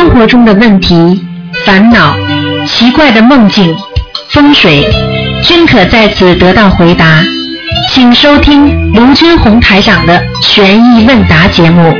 生活中的问题、烦恼、奇怪的梦境、风水，均可在此得到回答。请收听卢军红台长的悬疑问答节目。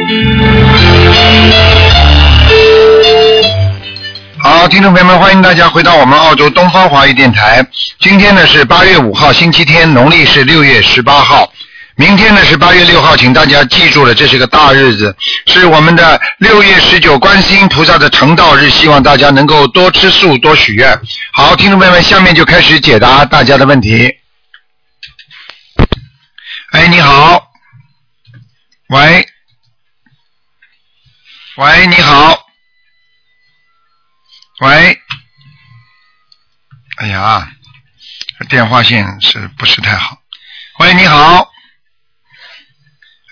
好，听众朋友们，欢迎大家回到我们澳洲东方华语电台。今天呢是八月五号，星期天，农历是六月十八号。明天呢是八月六号，请大家记住了，这是个大日子，是我们的六月十九观世音菩萨的成道日，希望大家能够多吃素，多许愿。好，听众朋友们，下面就开始解答大家的问题。哎，你好，喂，喂，你好，喂，哎呀，电话线是不是太好？喂，你好。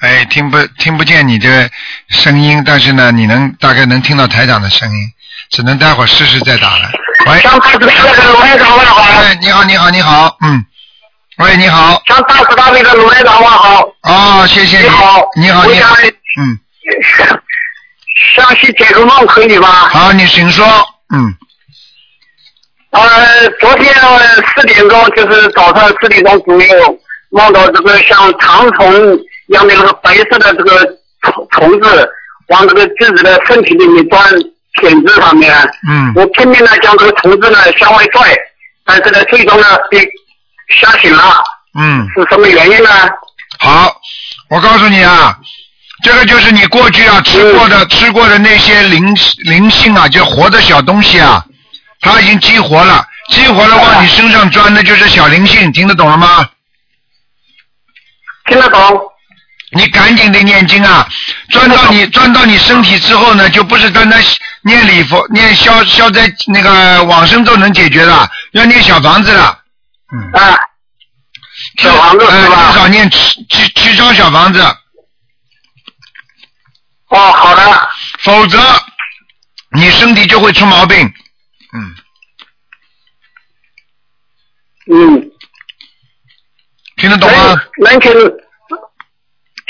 哎，听不听不见你的声音，但是呢，你能大概能听到台长的声音，只能待会儿试试再打了。喂，张大慈大悲的卢台长问好。哎，你好，你好，你好，嗯，喂，你好，张大慈大悲的卢台长问好。哦，谢谢你好，你好，你好，嗯，详细解个梦可以吗？好，你请说，嗯，呃，昨天四点钟，就是早上四点钟左右，梦到这个像长虫一样的那个白色的这个虫虫子往这个自己的身体里面钻，舔子上面。嗯我拼命的将这个虫子呢向外拽，但是呢，最终呢被吓醒了，嗯，是什么原因呢？好，我告诉你啊，这个就是你过去啊吃过的、吃过的那些灵灵性啊，就活的小东西啊，它已经激活了，激活了往你身上钻的就是小灵性，听得懂了吗？听得懂？你赶紧的念经啊，钻到你钻到你身体之后呢，就不是单单念礼佛、念消消灾那个往生咒能解决的，要念小房子了。嗯，啊，小房子呃是吧？至少念七七七张小房子，哦，好的，否则你身体就会出毛病。嗯，嗯，听得懂吗？能能请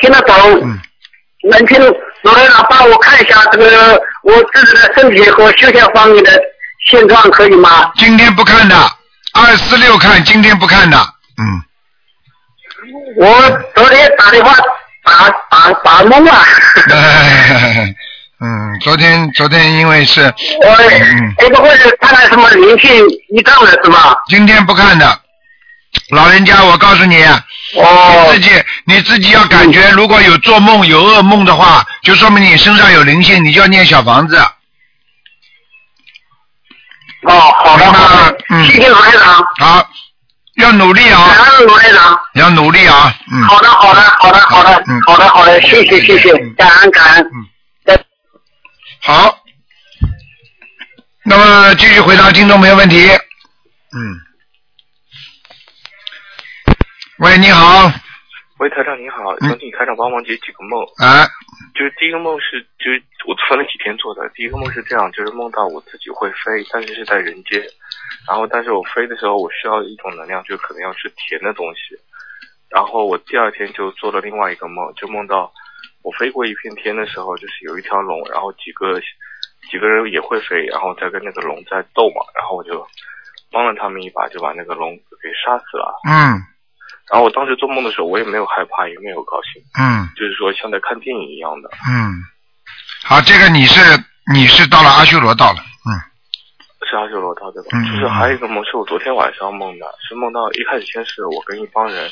听得懂？嗯，能听罗台长帮我看一下这个我自己的身体和修炼方面的现状，可以吗？今天不看的，二四六看，今天不看的。嗯，我昨天打电话打打打懵了，嗯，昨天昨天因为是，我嗯，会不会是看看什么灵性一障了是吧？今天不看的。老人家，我告诉你，哦。你自己你自己要感觉，如果有做梦有噩梦的话，就说明你身上有灵性，你就要念小房子。哦，好的好的，嗯。谢谢罗台长，好，要努力啊，感恩罗台长。要努力啊，嗯。好的，好的，好的，好的嗯，好的，好的，谢谢，谢谢嗯，感恩，感恩。嗯。好，那么继续回答听众朋友问题。嗯。喂，你好，喂，台长你好，嗯想请台长帮忙解几个梦。哎，就是第一个梦是，就是我分了几天做的。第一个梦是这样，就是梦到我自己会飞，但是是在人间。然后，但是我飞的时候，我需要一种能量，就可能要吃甜的东西。然后我第二天就做了另外一个梦，就梦到我飞过一片天的时候，就是有一条龙，然后几个几个人也会飞，然后在跟那个龙在斗嘛，然后我就帮了他们一把，就把那个龙给杀死了。嗯然后我当时做梦的时候，我也没有害怕，也没有高兴。嗯就是说像在看电影一样的。嗯，好，这个你是你是到了阿修罗道了，嗯是阿修罗道对吧？嗯就是还有一个梦是我昨天晚上梦的，是梦到一开始先是我跟一帮人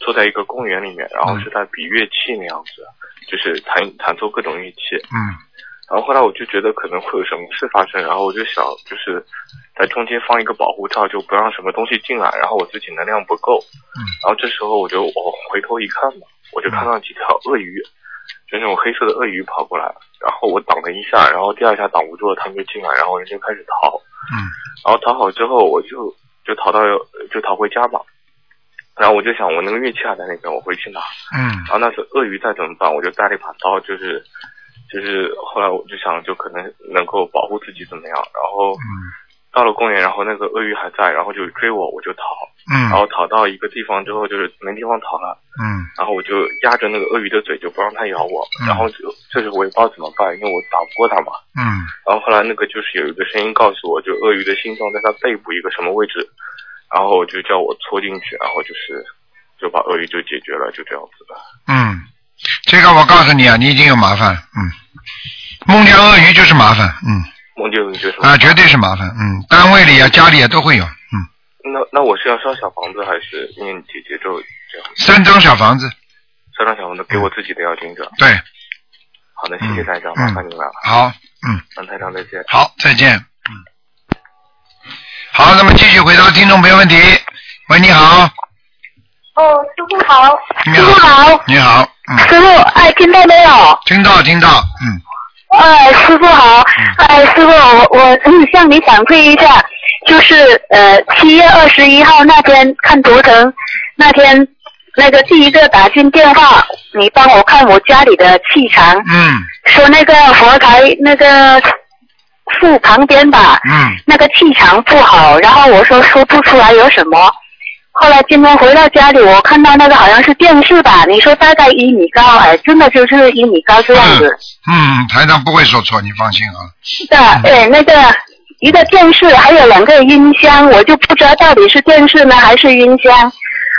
坐在一个公园里面，然后是在比乐器那样子，就是弹弹奏各种乐器。嗯然后后来我就觉得可能会有什么事发生，然后我就想就是在中间放一个保护罩，就不让什么东西进来，然后我自己能量不够。嗯然后这时候我就我回头一看嘛，我就看到几条鳄鱼，就那种黑色的鳄鱼跑过来，然后我挡了一下，然后第二下挡不住了，他们就进来，然后人就开始逃。嗯然后逃好之后，我就就逃到就逃回家嘛。然后我就想，我那个乐器还在那边，我回去拿。嗯然后那时候鳄鱼再怎么办？我就带了一把刀，就是就是后来我就想，就可能能够保护自己怎么样。然后嗯到了公园，然后那个鳄鱼还在，然后就追我，我就逃。嗯然后逃到一个地方之后，就是没地方逃了，嗯然后我就压着那个鳄鱼的嘴，就不让它咬我，嗯然后就就是我也不知道怎么办，因为我打不过它嘛。嗯然后后来那个就是有一个声音告诉我，就鳄鱼的心脏在它背部一个什么位置，然后就叫我戳进去，然后就是就把鳄鱼就解决了，就这样子的。嗯，这个我告诉你啊，你已经有麻烦。嗯，梦见鳄鱼就是麻烦。嗯梦见鳄鱼就是啊，绝对是麻烦。嗯，单位里啊，家里啊都会有。嗯，那那我是要烧小房子还是念姐姐咒这样？三张小房子。三张小房子给我自己的要经者。对，好的，谢谢台长，嗯麻烦您了。好，嗯，那台长再见。好，再见。嗯，好，那么继续回答听众朋友问题。喂，你好，哦，师傅好，你师傅好，好，你好，嗯，师傅，哎，听到没有？听到听到，嗯哎，师傅好，哎，师傅，我我嗯向你反馈一下，就是呃七月二十一号那天看图腾，那天那个第一个打进电话，你帮我看我家里的气场，嗯说那个佛台那个树旁边吧，嗯那个气场不好，然后我说说不出来有什么。后来今天回到家里，我看到那个好像是电视吧，你说大概一米高，哎，真的就是一米高这样子。嗯，台长不会说错，你放心啊。是的，对，那个一个电视还有两个音箱，我就不知道到底是电视呢还是音箱。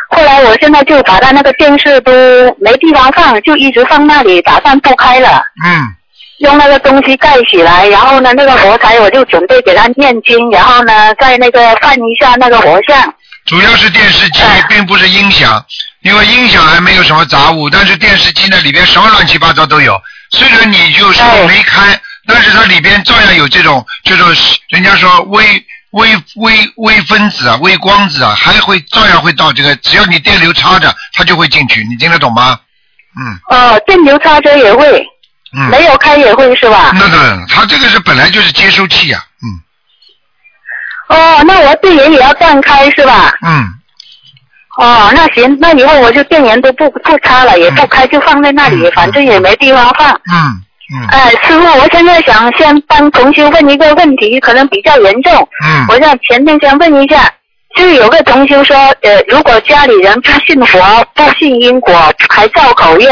后来我现在就把它那个电视都没地方放，就一直放那里，打算不开了。嗯用那个东西盖起来，然后呢，那个佛台我就准备给他念经，然后呢，再那个放一下那个佛像。主要是电视机哎，并不是音响，因为音响还没有什么杂物，但是电视机呢里边什么乱七八糟都有。虽然你就是哎没开，但是它里边照样有这种这种，人家说微微微微分子啊、微光子啊，还会照样会到这个，只要你电流插着，它就会进去。你听得懂吗？嗯哦，电流插着也会，嗯。没有开也会是吧？那当然了，它这个是本来就是接收器呀、嗯哦，那我电源也要断开是吧？嗯哦，那行，那以后我就电源都不不插了，也不开，就放在那里，嗯反正也没地方放。嗯嗯哎，师傅，我现在想先帮同学问一个问题，可能比较严重。嗯我想前面先问一下，就是有个同学说，呃，如果家里人不信佛、不信因果，还造口业，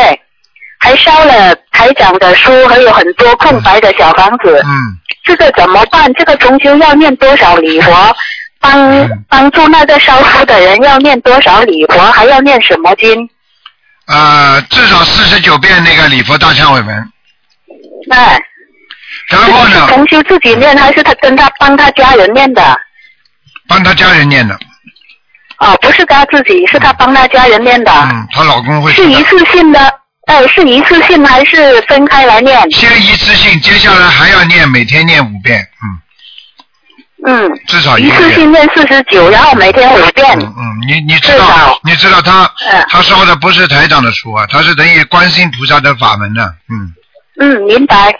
还烧了台长的书，还有很多空白的小房子，嗯，这个怎么办？这个同修要念多少礼佛？帮嗯帮助那个烧书的人要念多少礼佛？还要念什么经？呃，至少四十九遍那个礼佛大忏悔文，哎，然后呢，同修自己念，还是他跟他帮他家人念的？帮他家人念的。哦，不是他自己，是他帮他家人念的。嗯，她老公会是一次性的，哎，是一次性还是分开来念？先一次性，接下来还要念，每天念五遍，嗯，嗯，至少一一。次性念四十九，然后每天五遍。嗯嗯，你你知道，你知道他嗯他烧的不是台长的书啊，他是等于观世音菩萨的法门呢，嗯嗯，明白。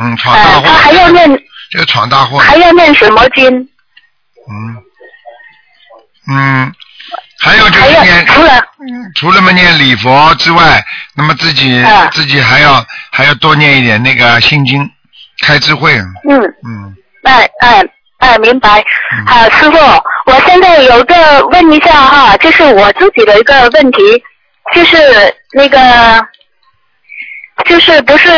嗯，闯大呃，祸。他还要念，这个闯大祸，还要念什么经？嗯嗯，还有就是念，除了嗯。除了嘛念礼佛之外，那么自己、嗯自己还要还要多念一点那个心经，开智慧，嗯，嗯。哎哎哎，明白。嗯。啊，师傅，我现在有个问一下哈，就是我自己的一个问题，就是那个，就是不是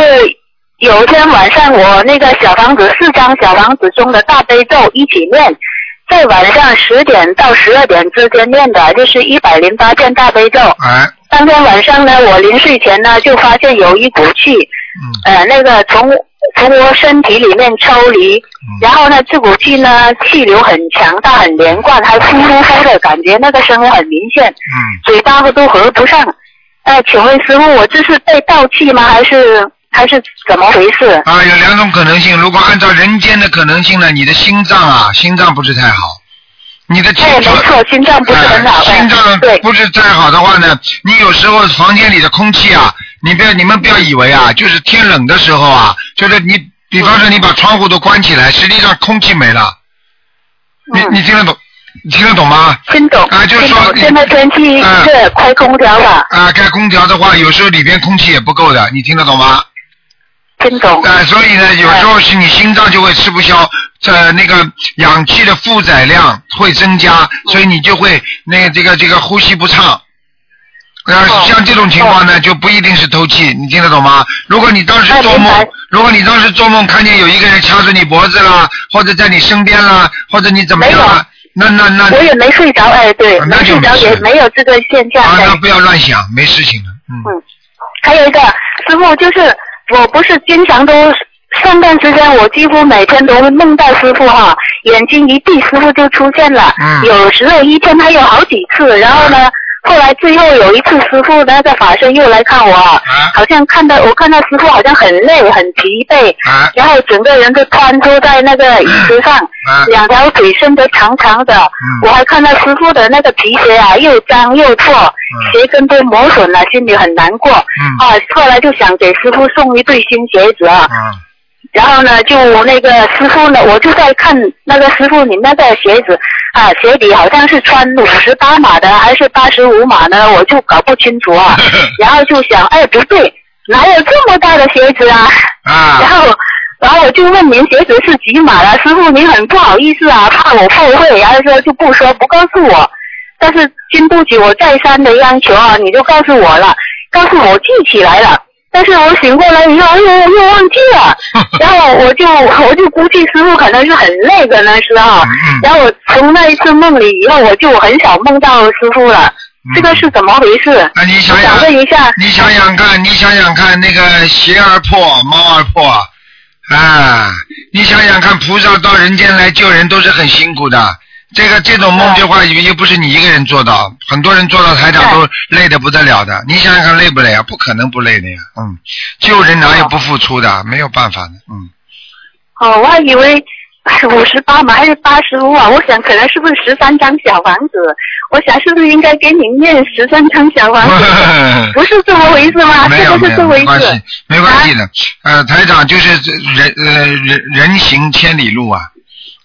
有一天晚上我那个小房子四张小房子中的大悲咒一起念，在晚上十点到十二点之间念的，就是一百零八遍大悲咒。哎，当天晚上呢，我临睡前呢就发现有一股气，嗯呃，那个从从我身体里面抽离，然后呢，这股气呢气流很强大、很连贯，还呼呼呼的感觉，那个声音很明显，嗯，嘴巴都合不上。呃，请问师傅，我这是被盗气吗？还是还是怎么回事？啊，有两种可能性。如果按照人间的可能性呢，你的心脏啊，心脏不是太好，你的哎，没错，心脏不是很好。哎心脏，不是太好的话呢，你有时候房间里的空气啊，你不要你们不要以为啊，就是天冷的时候啊，就是你，比方说你把窗户都关起来，实际上空气没了。你嗯你听得懂？你听得懂吗？听懂。啊就是说现在天气嗯是开空调吧？啊，开空调的话，有时候里边空气也不够的，你听得懂吗？听懂。啊，所以呢，有时候是你心脏就会吃不消，这那个氧气的负载量会增加，所以你就会那个这个这个呼吸不畅。呃，哦像这种情况呢，就不一定是偷气，你听得懂吗？如果你当时做梦如果你当时做梦看见有一个人掐住你脖子啦，或者在你身边啦，或者你怎么样啦，那那那我也没睡着，哎，对，啊那没睡着就也没有这个现象。啊，哎那不要乱想，没事情的，嗯。嗯，还有一个师傅，就是我不是经常都上段时间，我几乎每天都会梦到师傅哈，眼睛一闭，师傅就出现了。嗯有时候一天还有好几次，然后呢，后来最后有一次师傅那个法身又来看我，啊？好像看到我看到师傅好像很累很疲惫，啊？然后整个人都瘫坐在那个椅子上，啊？两条腿伸得长长的，嗯。我还看到师傅的那个皮鞋啊又脏又破，鞋跟都磨损了，心里很难过。嗯。啊，后来就想给师傅送一对新鞋子啊，啊然后呢，就那个师傅呢，我就在看那个师傅，你那个鞋子啊，鞋底好像是穿五十八码的还是八十五码呢，我就搞不清楚啊。然后就想，哎，不对，哪有这么大的鞋子啊？啊然啊后，然后我就问您鞋子是几码了？师傅，您很不好意思啊，怕我后悔，然后说就不说，不告诉我。但是经不起我再三的央求啊，你就告诉我了，告诉我记起来了。但是我醒过来以后又又忘记了，然后我就我就估计师傅可能是很累的那时候，嗯然后我从那一次梦里以后，我就很少梦到师傅了。这个是怎么回事？那你想想，想问一下，你想想看，你想想看，那个鞋儿破，猫儿破，啊，你想想看，菩萨到人间来救人都是很辛苦的。这个这种梦的话，又又不是你一个人做到，很多人做到台长都累得不得了的。你想想看，累不累啊？不可能不累的呀，嗯，救人哪有不付出的？没有办法的，嗯。哦，我还以为五十八嘛，还是八十五啊？我想可能是不是十三张小房子？我想是不是应该给你念十三张小房子？不是这么回事吗？没有没有，这个是这回没关系事。，没关系的。呃，台长就是这人呃人人行千里路啊。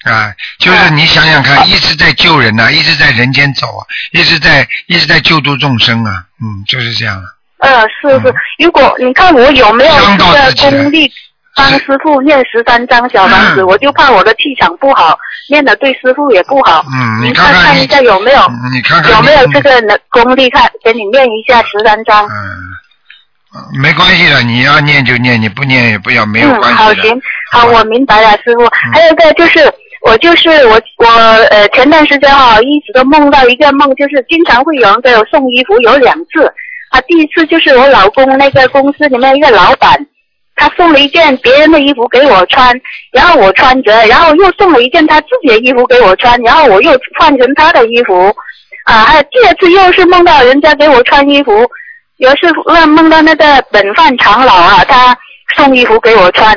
啊，就是你想想看，一直在救人呐、一直在人间走啊，一直在一直在救度众生啊，嗯，就是这样啊。呃，是是，如果你看我有没有这个功力帮师傅念十三张小房子，嗯我就怕我的气场不好，念的对师傅也不好。嗯，你您看你看一下有没有嗯你看看有没有你这个能功力，看给你念一下十三张。嗯，呃没关系的，你要念就念，你不念也不要，没有嗯，关系的。好行，好，吧我明白了，师傅。还有一个就是，我就是我我呃前段时间哈、一直都梦到一个梦，就是经常会有人给我送衣服，有两次。啊，第一次就是我老公那个公司里面一个老板，他送了一件别人的衣服给我穿，然后我穿着，然后又送了一件他自己的衣服给我穿，然后我又换成他的衣服。啊，还有第二次又是梦到人家给我穿衣服，有一次梦梦到那个本范长老啊，他送衣服给我穿，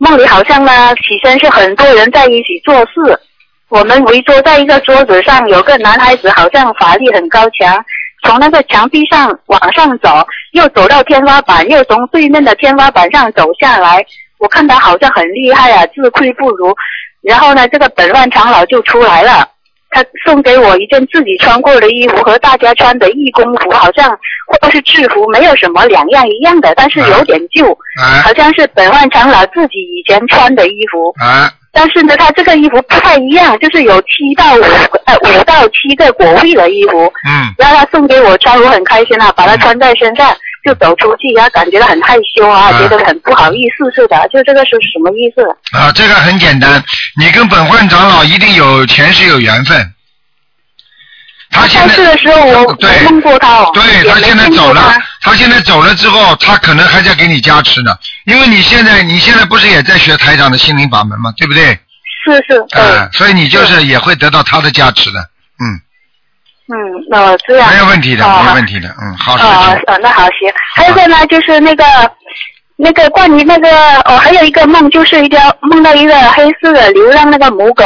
梦里好像呢起身是很多人在一起做事，我们围坐在一个桌子上，有个男孩子好像法力很高强，从那个墙壁上往上走，又走到天花板，又从对面的天花板上走下来。我看他好像很厉害啊，自愧不如。然后呢，这个本万长老就出来了，他送给我一件自己穿过的衣服和大家穿的义工服，好像或是制服，没有什么两样一样的，但是有点旧，啊好像是本万长老自己以前穿的衣服。啊但是呢，他这个衣服不太一样，就是有七到五呃五到七个果位的衣服，嗯。然后他送给我穿，我很开心啊，把它穿在身上就走出去，然后感觉到很害羞啊，啊觉得很不好意思似的，就这个是什么意思？啊，这个很简单，你跟本焕长老一定有前世有缘分。他现在的时候我对没梦过他哦，对他现在走了他，现在走了之后，他可能还在给你加持呢，因为你现在你现在不是也在学台长的心灵法门吗？对不对？是是，对，啊、所以你就是也会得到他的加持的，嗯，嗯，哦，这样。没有问题的，哦没问题的，嗯，好事哦情，哦，那好行。还有一个呢，就是那个那个关于那个哦，还有一个梦，就是一条梦到一个黑色的流浪那个母狗，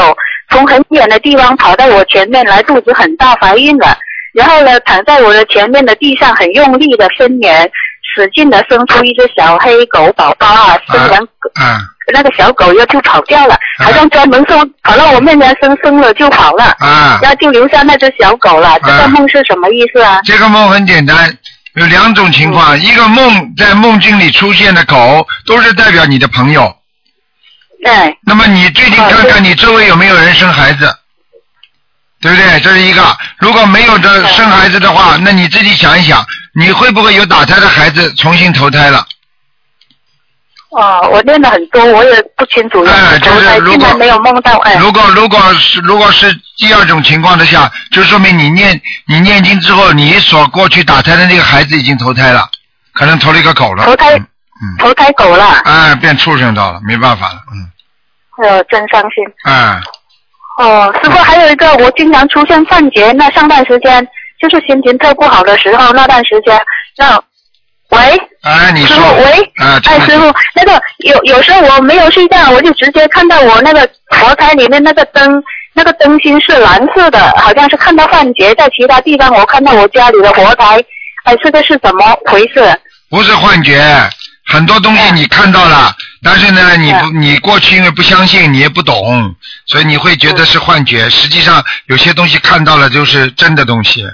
从很远的地方跑到我前面来，肚子很大，怀孕了。然后呢，躺在我的前面的地上，很用力的伸延，使劲的生出一只小黑狗宝宝啊，生完、啊那个小狗又就跑掉了，好像专门生跑到我面前生生了就跑了，啊，然后就留下那只小狗了。这个梦是什么意思啊？这个梦很简单，有两种情况，一个梦在梦境里出现的狗，都是代表你的朋友，对，那么你最近看看你周围有没有人生孩子，对不对？这是一个。如果没有的生孩子的话，那你自己想一想，你会不会有打胎的孩子重新投胎了？哦，我练了很多，我也不清楚。哎就是如果没有梦到，哎，如果如果是如果是第二种情况之下，就说明你念你念经之后，你所过去打胎的那个孩子已经投胎了，可能投了一个狗了。投胎嗯嗯，投胎狗了，哎，变畜生道了，没办法了，嗯，呃，真伤心。哎，哦，师傅，还有一个，我经常出现幻觉，那上段时间就是心情特不好的时候，那段时间，那喂，哎，你说师傅，，喂，啊，听哎，师傅，那个有有时候我没有睡觉，我就直接看到我那个佛台里面那个灯，那个灯芯是蓝色的，好像是看到幻觉，在其他地方我看到我家里的佛台，哎，这个是怎么回事？不是幻觉，很多东西你看到了，但是呢，你不，你过去因为不相信，你也不懂，所以你会觉得是幻觉。实际上，有些东西看到了就是真的东西，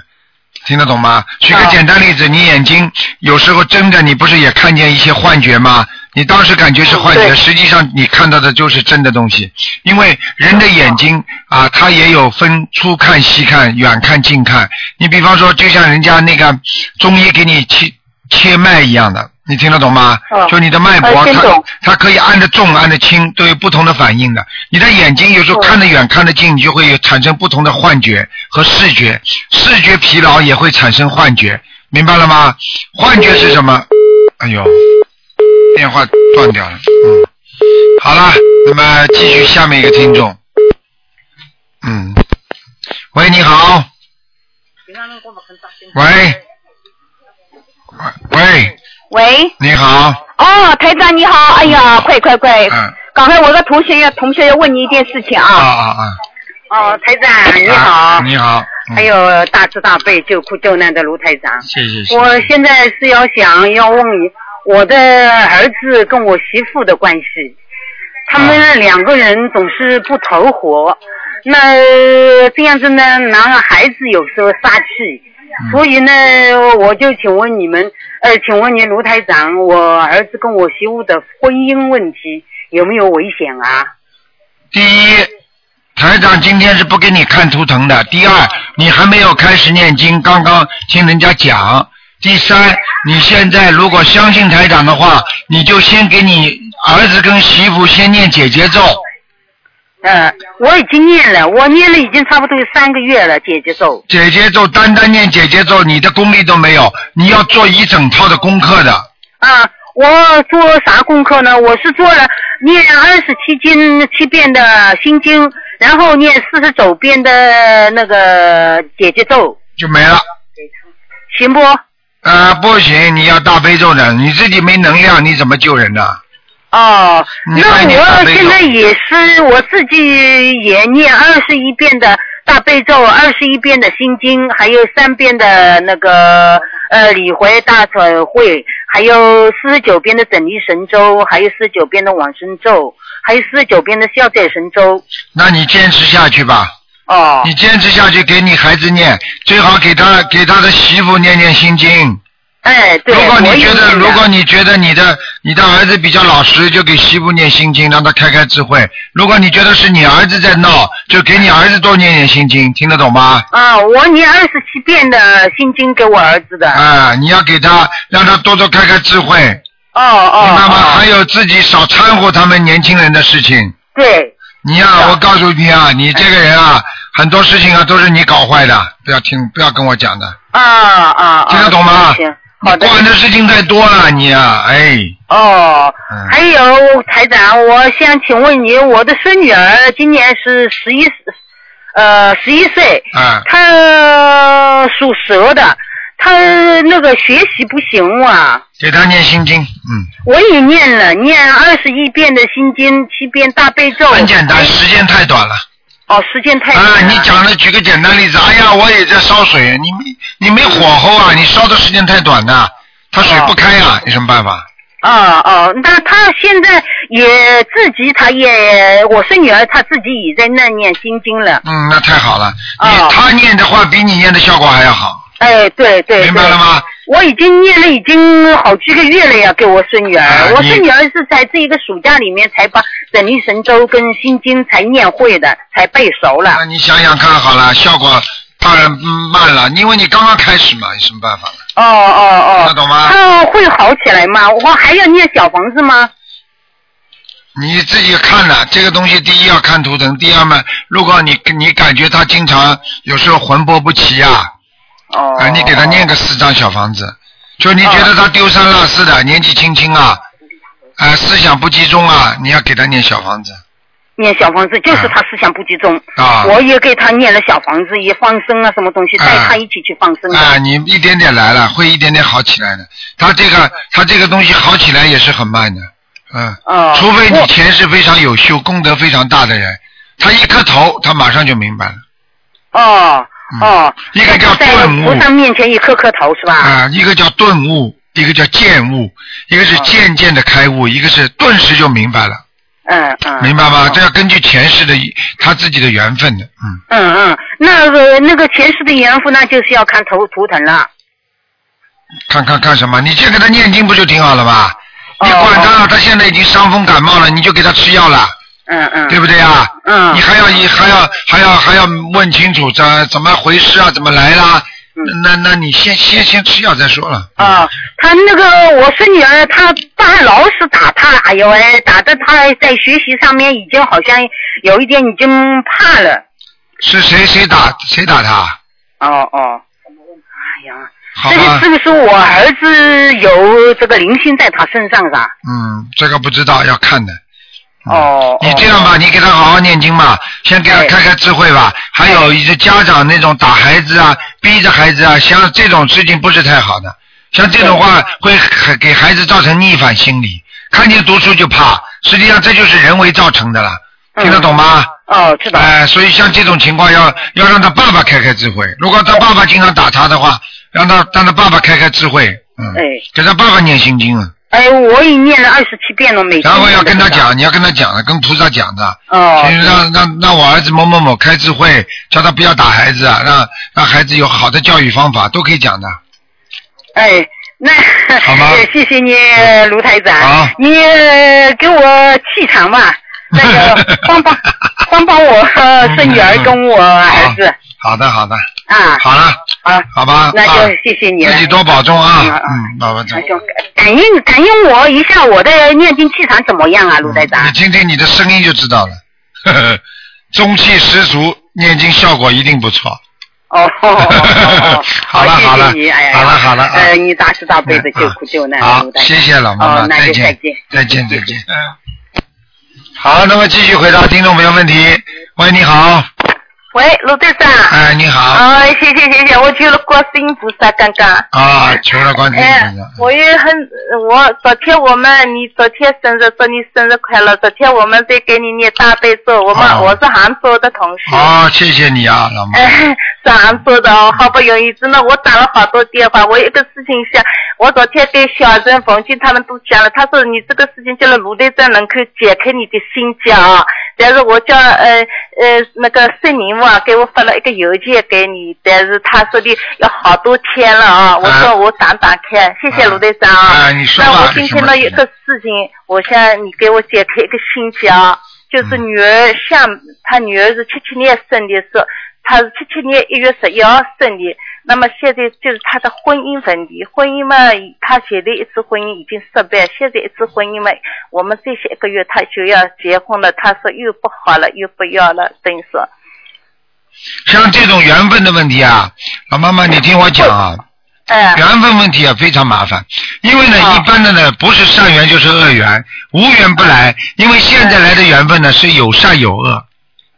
听得懂吗？举个哦简单例子，你眼睛有时候睁着，你不是也看见一些幻觉吗？你当时感觉是幻觉，实际上你看到的就是真的东西。因为人的眼睛啊，它也有分粗看、细看、远看、近看。你比方说，就像人家那个中医给你切切脉一样的，你听得懂吗？哦就你的脉搏，它它可以按得重、按得轻，都有不同的反应的。你的眼睛有时候哦看得远、看得近，你就会有产生不同的幻觉和视觉，视觉疲劳也会产生幻觉，明白了吗？幻觉是什么？哎呦，电话断掉了。嗯，好了，那么继续下面一个听众。嗯，喂，你好。喂。喂，喂，你好。哦，台长你好，哎呀，快快快！嗯。刚才我的同学要同学要问你一件事情啊啊。啊啊！哦，台长你啊好，你好。嗯还有大慈大悲救苦救难的卢台长。谢谢。我现在是要想要问你，我的儿子跟我媳妇的关系，他啊们两个人总是不投合，那这样子呢，男孩子有时候撒气，嗯所以呢，我就请问你们，呃，请问您卢台长，我儿子跟我媳妇的婚姻问题有没有危险啊？第一，台长今天是不给你看图腾的。第二，你还没有开始念经，刚刚听人家讲。第三，你现在如果相信台长的话，你就先给你儿子跟媳妇先念姐姐咒。呃，我已经念了，我念了已经差不多有三个月了，姐姐咒。姐姐咒，单单念姐姐咒，你的功力都没有，你要做一整套的功课的。啊，我做啥功课呢？我是做了念二十七经七遍的心经，然后念四十九遍的那个姐姐咒，就没了。行不？呃，不行，你要大悲咒的，你自己没能量，你怎么救人呢？哦，那我现在也是我自己也念二十一遍的大悲咒，二十一遍的心经，还有三遍的那个呃礼回大忏悔，还有四十九遍的整理神咒，还有四十九遍的往生咒，还有四十九遍的消灾神咒。那你坚持下去吧。哦你坚持下去，给你孩子念，最好给他给他的媳妇念念心经。哎，对，如果你觉得，如果你觉得你的你的儿子比较老实，就给媳妇念心经，让他开开智慧；如果你觉得是你儿子在闹，就给你儿子多念念心经，听得懂吗？啊，我念二十七遍的心经给我儿子的。啊，你要给他，让他多多开开智慧，哦哦。明白吗？哦还有自己少掺和他们年轻人的事情。对。你呀、我告诉你啊，你这个人啊，很多事情啊都是你搞坏的，不要听，不要跟我讲的。啊啊啊！听得懂吗行，你好的。管的事情太多了，你啊，哎，哦，嗯还有台长，我想请问你，我的孙女儿今年是十一，呃，十一岁，啊，她属蛇的，她那个学习不行啊。给她念心经，嗯，我也念了，念二十一遍的心经，七遍大悲咒。很简单，时间太短了。哦，时间太短啊，你讲的，举个简单例子，哎呀，我也在烧水，你没你没火候啊，你烧的时间太短了，它水不开呀、有什么办法？哦哦，那他现在也自己，他也，我是女儿她自己也在那念心经了。嗯，那太好了，你哦他念的话比你念的效果还要好，哎，对对。明白了吗？我已经念了已经好几个月了呀，给我孙女儿。啊我孙女儿是在这一个暑假里面才把整理神州跟心经才念会的，才背熟了。那你想想看好了，效果当然嗯慢了，因为你刚刚开始嘛，有什么办法呢？哦哦哦，懂吗？她会好起来吗？我还要念小房子吗？你自己看了这个东西，第一要看图腾，第二嘛，如果你你感觉他经常有时候魂魄不齐啊，哦。啊，你给他念个四张小房子，就你觉得他丢三落四的，年纪轻轻啊，啊，思想不集中啊，你要给他念小房子念小房子，就是他思想不集中。啊我也给他念了小房子，也放生啊，什么东西，啊带他一起去放生的。啊，你一点点来了，会一点点好起来的。他这个他这个东西好起来也是很慢的，嗯，哦。除非你前世非常有修、功德非常大的人，他一磕头，他马上就明白了。哦嗯哦。一个叫顿悟菩萨面前一磕磕头是吧？啊，一个叫顿悟，一个叫渐悟，一个是哦渐渐的开悟，一个是顿时就明白了，嗯嗯。明白吗？哦这要根据前世的他自己的缘分的，嗯，嗯嗯，那个那个前世的缘分，那就是要看头图腾了。看看看什么？你先给他念经不就挺好了吗？哦你管他，他现在已经伤风感冒了，你就给他吃药了，嗯嗯。对不对啊？嗯。你还要你还要还要还要问清楚怎怎么回事啊？怎么来啦？嗯那那你先先先吃药再说了。啊，他那个我孙女儿，她爸老是打她，哎呦哎，打的她在学习上面已经好像有一点已经怕了。是谁谁打谁打他？哦哦，哎呀，好这个是，不是我儿子有这个灵性在他身上是吧？嗯，这个不知道要看的。嗯哦，你这样吧，你给他好好念经吧，先给他哎开开智慧吧。还有一些家长那种打孩子啊、逼着孩子啊，像这种事情不是太好的。像这种话会给孩子造成逆反心理，看见读书就怕，实际上这就是人为造成的了。嗯听得懂吗？哦，知道。哎、所以像这种情况要要让他爸爸开开智慧。如果他爸爸经常打他的话，让他让他爸爸开开智慧，嗯，哎给他爸爸念心经啊，哎，我已念了二十七遍了，每天然后要跟他讲，你要跟他讲的，跟菩萨讲的，哦，就是让让让我儿子某某某开智慧，叫他不要打孩子啊，让让孩子有好的教育方法，都可以讲的。哎，那好吗 呃谢谢你，卢台长。好你呃给我气场吧，那个 帮帮帮帮我呃 孙女儿跟我儿子好的好的，啊好了，啊，好吧，那就啊谢谢你了自。己多保重啊，嗯嗯嗯，保保重那。就感应感应我一下我的念经气场怎么样啊，卢台长你？听听你的声音就知道了，呵 呵中气十足，念经效果一定不错。哦，好了好了好了好了啊呃，你大慈大悲的救苦救难，好谢谢老妈妈，再，见，再见，再见，再见。好，那么继续回答听众朋友问题。喂，你好，喂，卢队长。哎，你好，啊，谢谢谢谢，我求了观世音菩萨刚刚。啊，求了观世音哎菩萨，，我也很，我昨天我们你昨天生日，祝你生日快乐。昨天我们在给你念大悲咒，我们、哦我是杭州的同学。好，谢谢你啊，老妈。哎，是杭州的哦，好不容易，真的我打了好多电话。我有一个事情想，我昨天跟小陈、冯静他们都讲了，他说你这个事情叫了卢队长能够解开你的心结啊。但是我叫呃呃那个孙明啊，给我发了一个邮件给你，但是他说的要好多天了啊。我说我打打看，谢谢卢队长啊。哎你说吧那我今天呢有个事情，我想你给我解开一个心结啊，就是女儿像她女儿是七七年生的是，她是七七年一月十一号生的。那么现在就是他的婚姻问题，婚姻嘛，他前的一次婚姻已经失败，现在一次婚姻嘛，我们这些一个月他就要结婚了，他说又不好了，又不要了，等于说，像这种缘分的问题啊，老妈妈，你听我讲啊，哎、缘分问题啊非常麻烦，因为呢，哦。一般的呢不是善缘就是恶缘，无缘不来，因为现在来的缘分呢是有善有恶，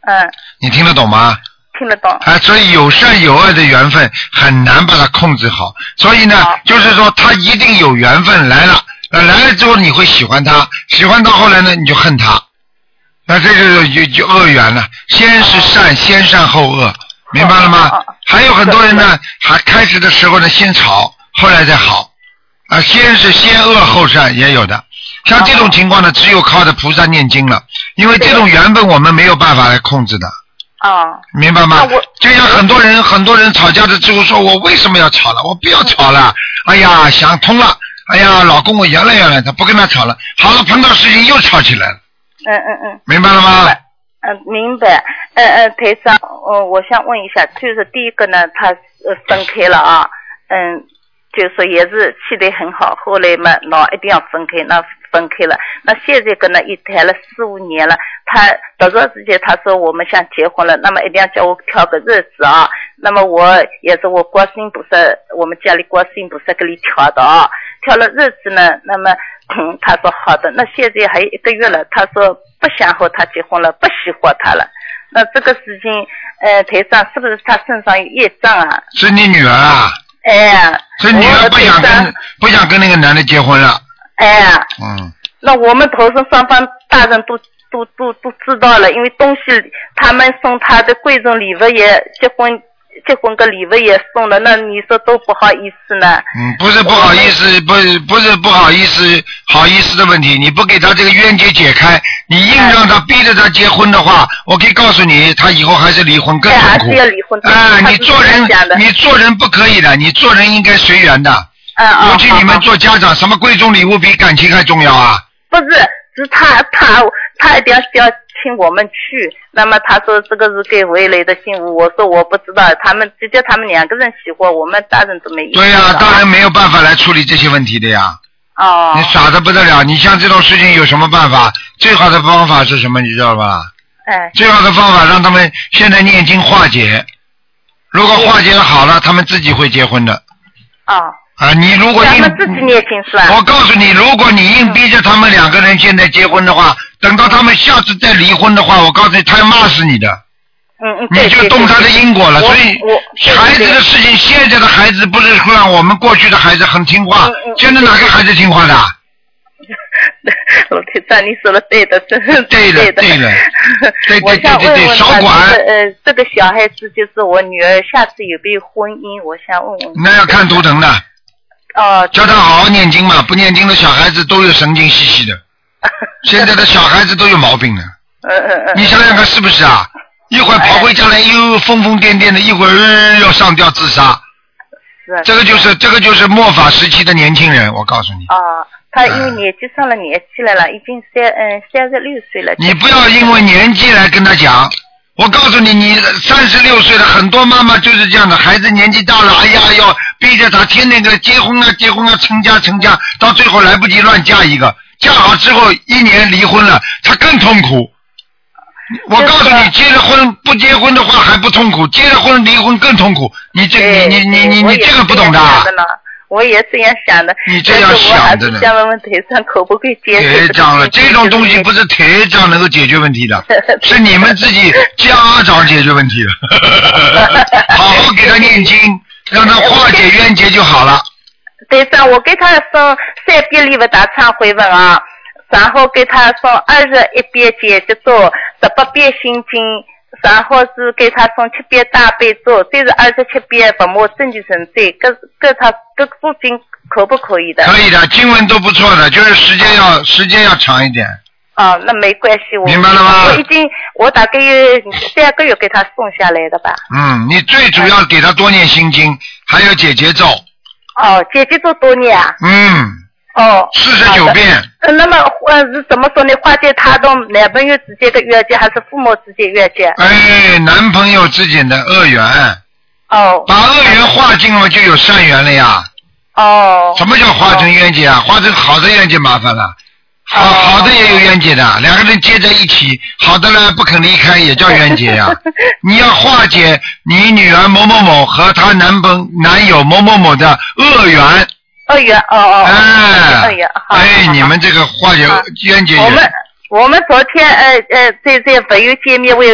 嗯，你听得懂吗？听得懂，啊，所以有善有恶的缘分很难把它控制好，所以呢，就是说他一定有缘分来了，那来了之后你会喜欢他，喜欢到后来呢你就恨他，那这就就就恶缘了，先是善，先善后恶，明白了吗？还有很多人呢，还开始的时候呢先吵，后来再好，啊，先是先恶后善也有的。像这种情况呢，只有靠着菩萨念经了，因为这种缘分我们没有办法来控制的。啊，明白吗我？就像很多人，很多人吵架的时候说：“我为什么要吵了？我不要吵了。”哎呀，想通了。哎呀，老公，我原谅原来他不跟他吵了，好了，碰到事情又吵起来了，嗯嗯嗯。明白了吗？嗯，明白。嗯嗯，台长，呃，我想问一下，就是第一个呢，他呃分开了啊，嗯，就是说也是气得很好，后来嘛，老一定要分开，那分开了。那现在跟他一谈了四五年了，他突然之间他说我们想结婚了，那么一定要叫我挑个日子啊。那么我也是我观世音菩萨，我们家里观世音菩萨给你挑的啊。挑了日子呢，那么嗯，他说好的。那现在还有一个月了，他说不想和他结婚了，不喜欢他了。那这个事情，呃，台上是不是他身上有业障啊？是你女儿啊？哎呀，是女儿不想跟不想跟那个男的结婚了。哎呀，嗯，那我们头上双方大人都都都都知道了，因为东西他们送他的贵重礼物也结婚结婚个礼物也送了，那你说多不好意思呢？嗯，不是不好意思，不不是不好意思，好意思的问题。你不给他这个冤结解开，你硬让他逼着他结婚的话，我可以告诉你，他以后还是离婚更哎，还痛苦是。要离婚。哎，你做人，你做人不可以的，你做人应该随缘的。嗯嗯尤其你们做家长，什么贵重礼物比感情还重要啊？不是，是他他他一定要要请我们去。那么他说这个是给未来的幸福，我说我不知道，他们直接他们两个人喜欢，我们大人都没。对呀、大人没有办法来处理这些问题的呀。哦你傻的不得了，你像这种事情有什么办法？最好的方法是什么？你知道吧？哎最好的方法让他们现在念经化解。如果化解的好了，他们自己会结婚的哦，啊！你如果硬他们自己念经是吧？我告诉你，如果你硬逼着他们两个人现在结婚的话，等到他们下次再离婚的话，我告诉你，他要骂死你的，嗯嗯，对你就动他的因果了。所以孩子的事情，现在的孩子不是像我们过去的孩子很听话现在哪个孩子听话的？老铁长，你说的对的，真是对的的。对的对对我想对对对问问他，少管这个呃，这个小孩子就是我女儿，下次有没有婚姻？我想问问。那要看图腾的，哦，叫他好好念经嘛。不念经的小孩子都有神经兮兮的，现在的小孩子都有毛病的。嗯嗯嗯。你想想看是不是啊？一会儿跑回家来又疯疯癫癫的，一会儿呃要上吊自杀，是啊。这个就是这个就是末法时期的年轻人，我告诉你，啊，他因为年纪上了年纪来了，已经三嗯三十六岁了。你不要因为年纪来跟他讲。我告诉你，你三十六岁了，很多妈妈就是这样的，孩子年纪大了，哎呀，要逼着他天天给他结婚啊，结婚啊，成家成家，到最后来不及乱嫁一个，嫁好之后一年离婚了，他更痛苦。我告诉你，结了婚不结婚的话还不痛苦，结了婚离婚更痛苦。你这对你你你你你这个不懂的我也这样想的。你这样想的呢是想问问台上可不可以接受长了，这种东西不是是台长能够解决问题的，是你们自己家长解决问题的。好好给他念经，让他化解冤结就好了。台上，我给他送三遍礼佛大忏悔文啊，然后给他送二十一遍解结咒，十八遍心经，然后是给他送七遍大悲咒，这是二十七遍佛魔正气神咒，各各他各部经可不可以的？可以的，经文都不错的，就是时间要时间要长一点。哦，那没关系，我明白了吗我已经我大概有三个月给他送下来的吧。嗯，你最主要给他多念心经，还有解结咒。哦，解结咒多念啊。嗯，哦。四十九遍。呃，那么呃是怎么说呢？化解他的男朋友之间的冤结，还是父母之间冤结？哎，男朋友之间的恶缘，哦把恶缘化尽了，就有善缘了呀。哦。什么叫化成冤结啊？化成好的冤结麻烦了。好哦好的也有冤结的，两个人接在一起，好的呢不肯离开也叫冤结呀、你要化解你女儿某某某和她男朋男友某某某的恶缘，二月哦哦。哎二月好。哎，你们这个化解冤结我们我们昨天呃呃在在朋友见面，会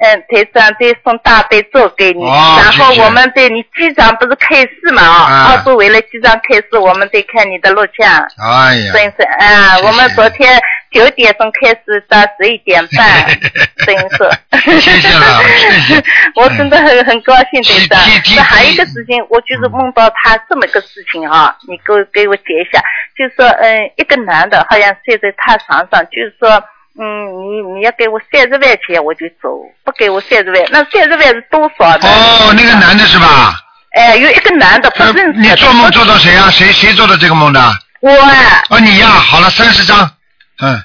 嗯台上在送大悲咒给你，哦然后我们在你机场不是开市嘛啊，啊澳洲为了机场开市，我们在看你的录像。哎呀，真是啊，我们昨天九点钟开始到十一点半，真是。谢谢了谢谢 我真的很很高兴，队长提提。提这还有一个事情，我就是梦到他这么个事情啊，你给我给我解一下，就是说，嗯，一个男的好像睡在他床上，就是说，嗯，你你要给我三十万钱我就走，不给我三十万，那三十万是多少呢？哦，那个男的是吧？哎，有一个男的不认识的。你做梦做到谁啊？谁谁做的这个梦的？我啊，哦，你呀，好了，三十张，嗯，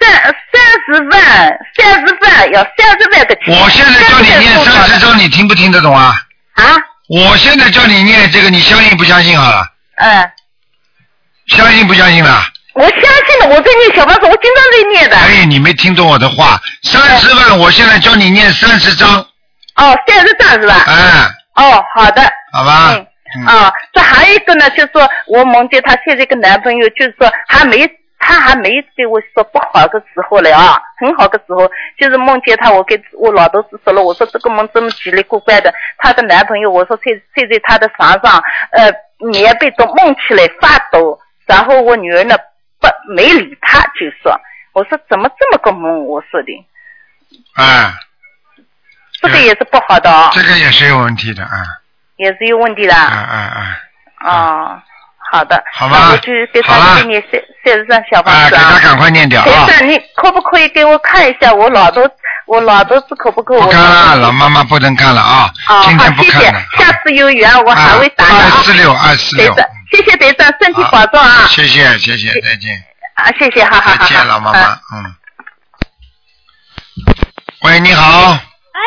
三三十万，三十万要三十万个钱。我现在叫你念三十张，你听不听得懂啊？啊？我现在叫你念这个，你相信不相信好了？嗯，相信不相信了？我相信的，我在念小房子，我经常在念的。哎，你没听懂我的话，三十万，我现在叫你念三十张，哦，三十张是吧？哎，哦，好的。好吧？嗯啊，这还有一个呢，就是说我梦见她现在一个男朋友，就是说还没，他还没对我说不好的时候了啊，很好的时候，就是梦见他，我跟我老头子说了，我说这个梦这么奇里古怪的，她的男朋友，我说睡睡在她的床上，呃，棉被都蒙起来发抖，然后我女儿呢不没理他，就说，我说怎么这么个梦，我说的，哎，这个也是不好的啊，这个也是有问题的啊，也是有问题的。啊啊啊！哦，好的。好吧那我就给他给你三三十张小房啊，子啊。给他赶快念掉啊！先生，你可不可以给我看一下我老头，我老头子可不可以？不看了，老妈妈不能看了啊，今天，不谢谢看了。。下次有缘我还会打的二啊。四六二四六，队长，谢谢队长，身体保重啊！谢谢谢谢，再见啊，谢谢，好好好。再见，老妈妈嗯，嗯。喂，你好，哎，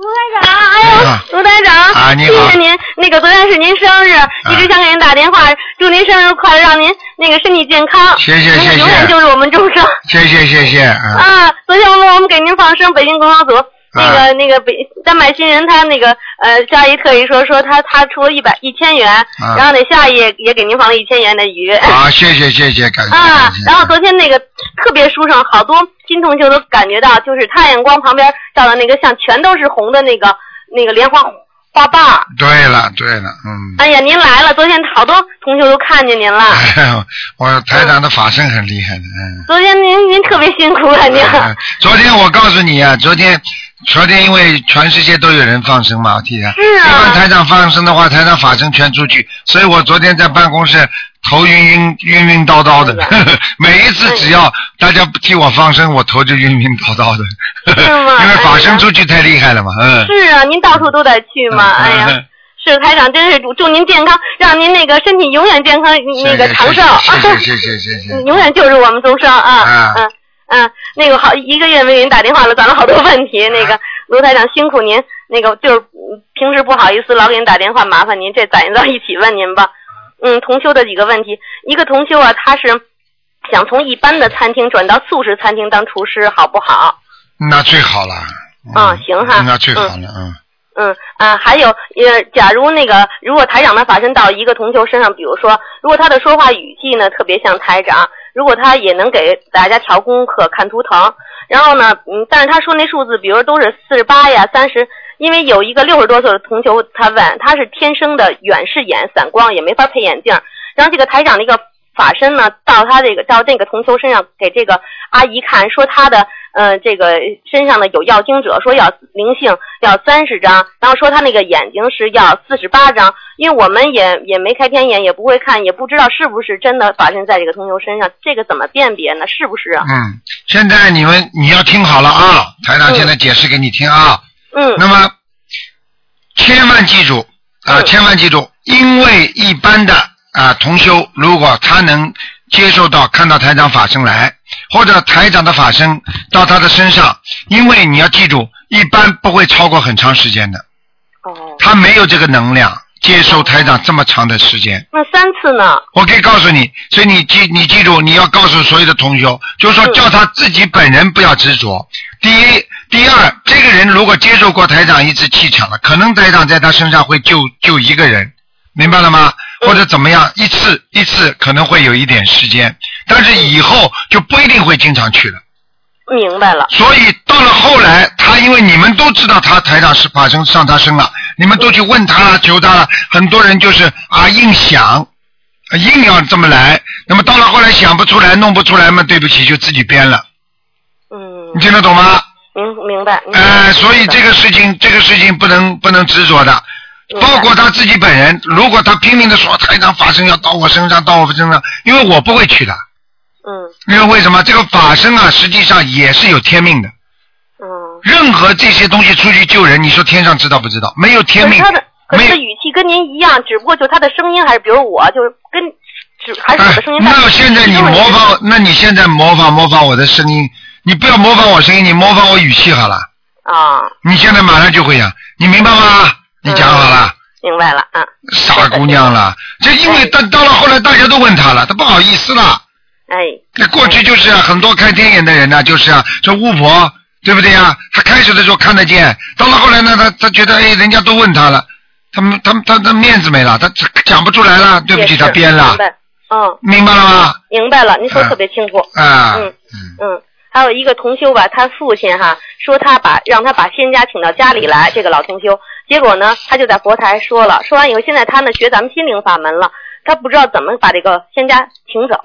卢台长，哎呦卢台长，啊你好谢谢您。那个昨天是您生日，一直想给您打电话，祝您生日快乐，让您那个身体健康。您谢谢谢谢永远就是我们众生。谢谢谢谢，嗯，啊，昨天我们我们给您放生，北京工商组那个、啊那个北丹麦新人，他那个呃夏姨特意说说他他出了一百一千元，啊然后那夏姨也也给您放了一千元的鱼。好，谢谢谢谢，感谢啊，然后昨天那个特别书上好多新同学都感觉到，就是太阳光旁边照的那个像全都是红的那个那个莲花花瓣儿。对了对了，嗯。哎呀，您来了，昨天好多同学都看见您了。哎呦，我台长的法身很厉害的，嗯。昨天您您特别辛苦啊，您。嗯昨天我告诉你啊，昨天昨天因为全世界都有人放生嘛，我替他。是啊一般台长放生的话，台长法身全出去，所以我昨天在办公室头晕晕晕晕叨叨的，每一次只要大家替我放生，我头就晕晕叨叨的。是吗因为法身出去太厉害了嘛，嗯。是啊，您到处都得去嘛，哎呀。嗯是台长，真是祝祝您健康，让您那个身体永远健康，那个长寿。谢谢谢谢谢谢。永远就是我们众生啊，啊嗯嗯，那个好，一个月没给您打电话了，攒了好多问题。那个卢台长辛苦您，那个就是嗯平时不好意思老给您打电话，麻烦您这攒到一起问您吧。嗯，同修的几个问题，一个同修啊，他是想从一般的餐厅转到素食餐厅当厨师，好不好？那最好了。啊，行哈。那最好了，嗯。嗯啊，还有呃，假如那个如果台长的法身到一个同修身上，比如说，如果他的说话语气呢特别像台长，如果他也能给大家调功课、看图腾，然后呢，嗯，但是他说那数字，比如都是四十八呀、三十，因为有一个六十多岁的同修，他问他是天生的远视眼散光，也没法配眼镜，然后这个台长那个法身呢，到他这个到这个同修身上给这个阿姨看，说他的呃这个身上呢有要经者，说要灵性要三十张，然后说他那个眼睛是要四十八张，因为我们也也没开天眼，也不会看，也不知道是不是真的发生在这个同修身上，这个怎么辨别呢？是不是啊？嗯，现在你们你要听好了啊，台长现在解释给你听啊。嗯。那么，千万记住啊，千万记住，因为一般的啊同修，如果他能接受到看到台长法身来，或者台长的法身到他的身上，因为你要记住，一般不会超过很长时间的。哦。他没有这个能量接受台长这么长的时间。那三次呢？我可以告诉你，所以你记你记住，你要告诉所有的同修，就是说叫他自己本人不要执着。第一，第二，这个人如果接受过台长一次气场了，可能台长在他身上会救救一个人，明白了吗？或者怎么样，一次一次可能会有一点时间，但是以后就不一定会经常去了。明白了。所以到了后来，他因为你们都知道他台长是法生上他身了，你们都去问他了、求他了，很多人就是啊硬想，啊硬要这么来，那么到了后来想不出来、弄不出来嘛，对不起，就自己编了。嗯。你听得懂吗？明明白。呃，所以这个事情，这个事情不能不能执着的。包括他自己本人，如果他拼命的说台长法生要到我身上，到我身上，因为我不会去的，嗯因为为什么这个法身啊，实际上也是有天命的。嗯。任何这些东西出去救人，你说天上知道不知道？没有天命可是他，的可是语气跟您一样，只不过就他的声音还是，比如我就是跟只还是我的声音。但那现在你模仿，那你现在模仿模仿我的声音，你不要模仿我声音，你模仿我语气好了。啊，你现在马上就会呀，你明白吗？你讲好了，明白了，嗯，傻姑娘了。这因为到到了后来，大家都问他了，他不好意思了。哎，那过去就是啊，很多看天眼的人呢，就是啊，说巫婆，对不对呀？他开始的时候看得见，到了后来呢，他他觉得哎，人家都问他了，他们他们他他面子没了，他讲不出来了，对不起，他编了明，白，嗯，明白了吗？明白了，您说特别清楚。啊，嗯嗯，还有一个同修吧，他父亲哈说他把让他把仙家请到家里来，这个老同修，结果呢他就在佛台说了，说完以后现在他呢学咱们心灵法门了，他不知道怎么把这个仙家请走，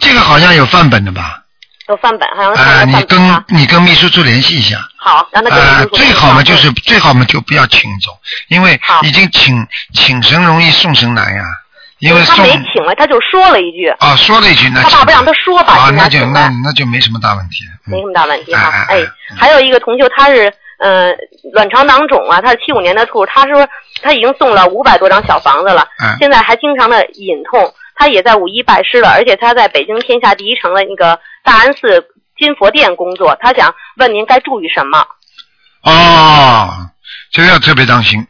这个好像有范本的吧？有范本，好像是啊，看你到范本啊。跟你跟秘书处联系一下。好，让他跟啊最好嘛就是最好嘛就不要请走，因为已经请请神容易送神难呀，因为他没请了，他就说了一句，啊说了一句那他爸不让他说吧啊那就那，那就没什么大问题。没什么大问题哈。哎哎，还有一个同修，他是呃卵巢囊肿啊，他是七五年的兔，他说他已经送了五百多张小房子了，嗯现在还经常的隐痛，他也在五一拜师了，而且他在北京天下第一城的那个大安寺金佛殿工作，他想问您该注意什么？哦，这个要特别当心，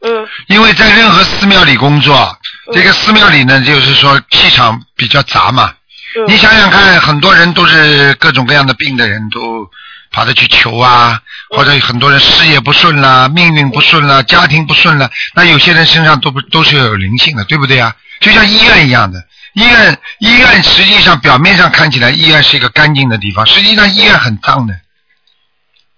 嗯因为在任何寺庙里工作，这个寺庙里呢，就是说气场比较杂嘛。嗯你想想看，很多人都是各种各样的病的人，都跑着去求啊，嗯或者很多人事业不顺啦，命运不顺啦，家庭不顺啦，那有些人身上都不都是有灵性的，对不对啊？就像医院一样的，医院医院实际上表面上看起来医院是一个干净的地方，实际上医院很脏的。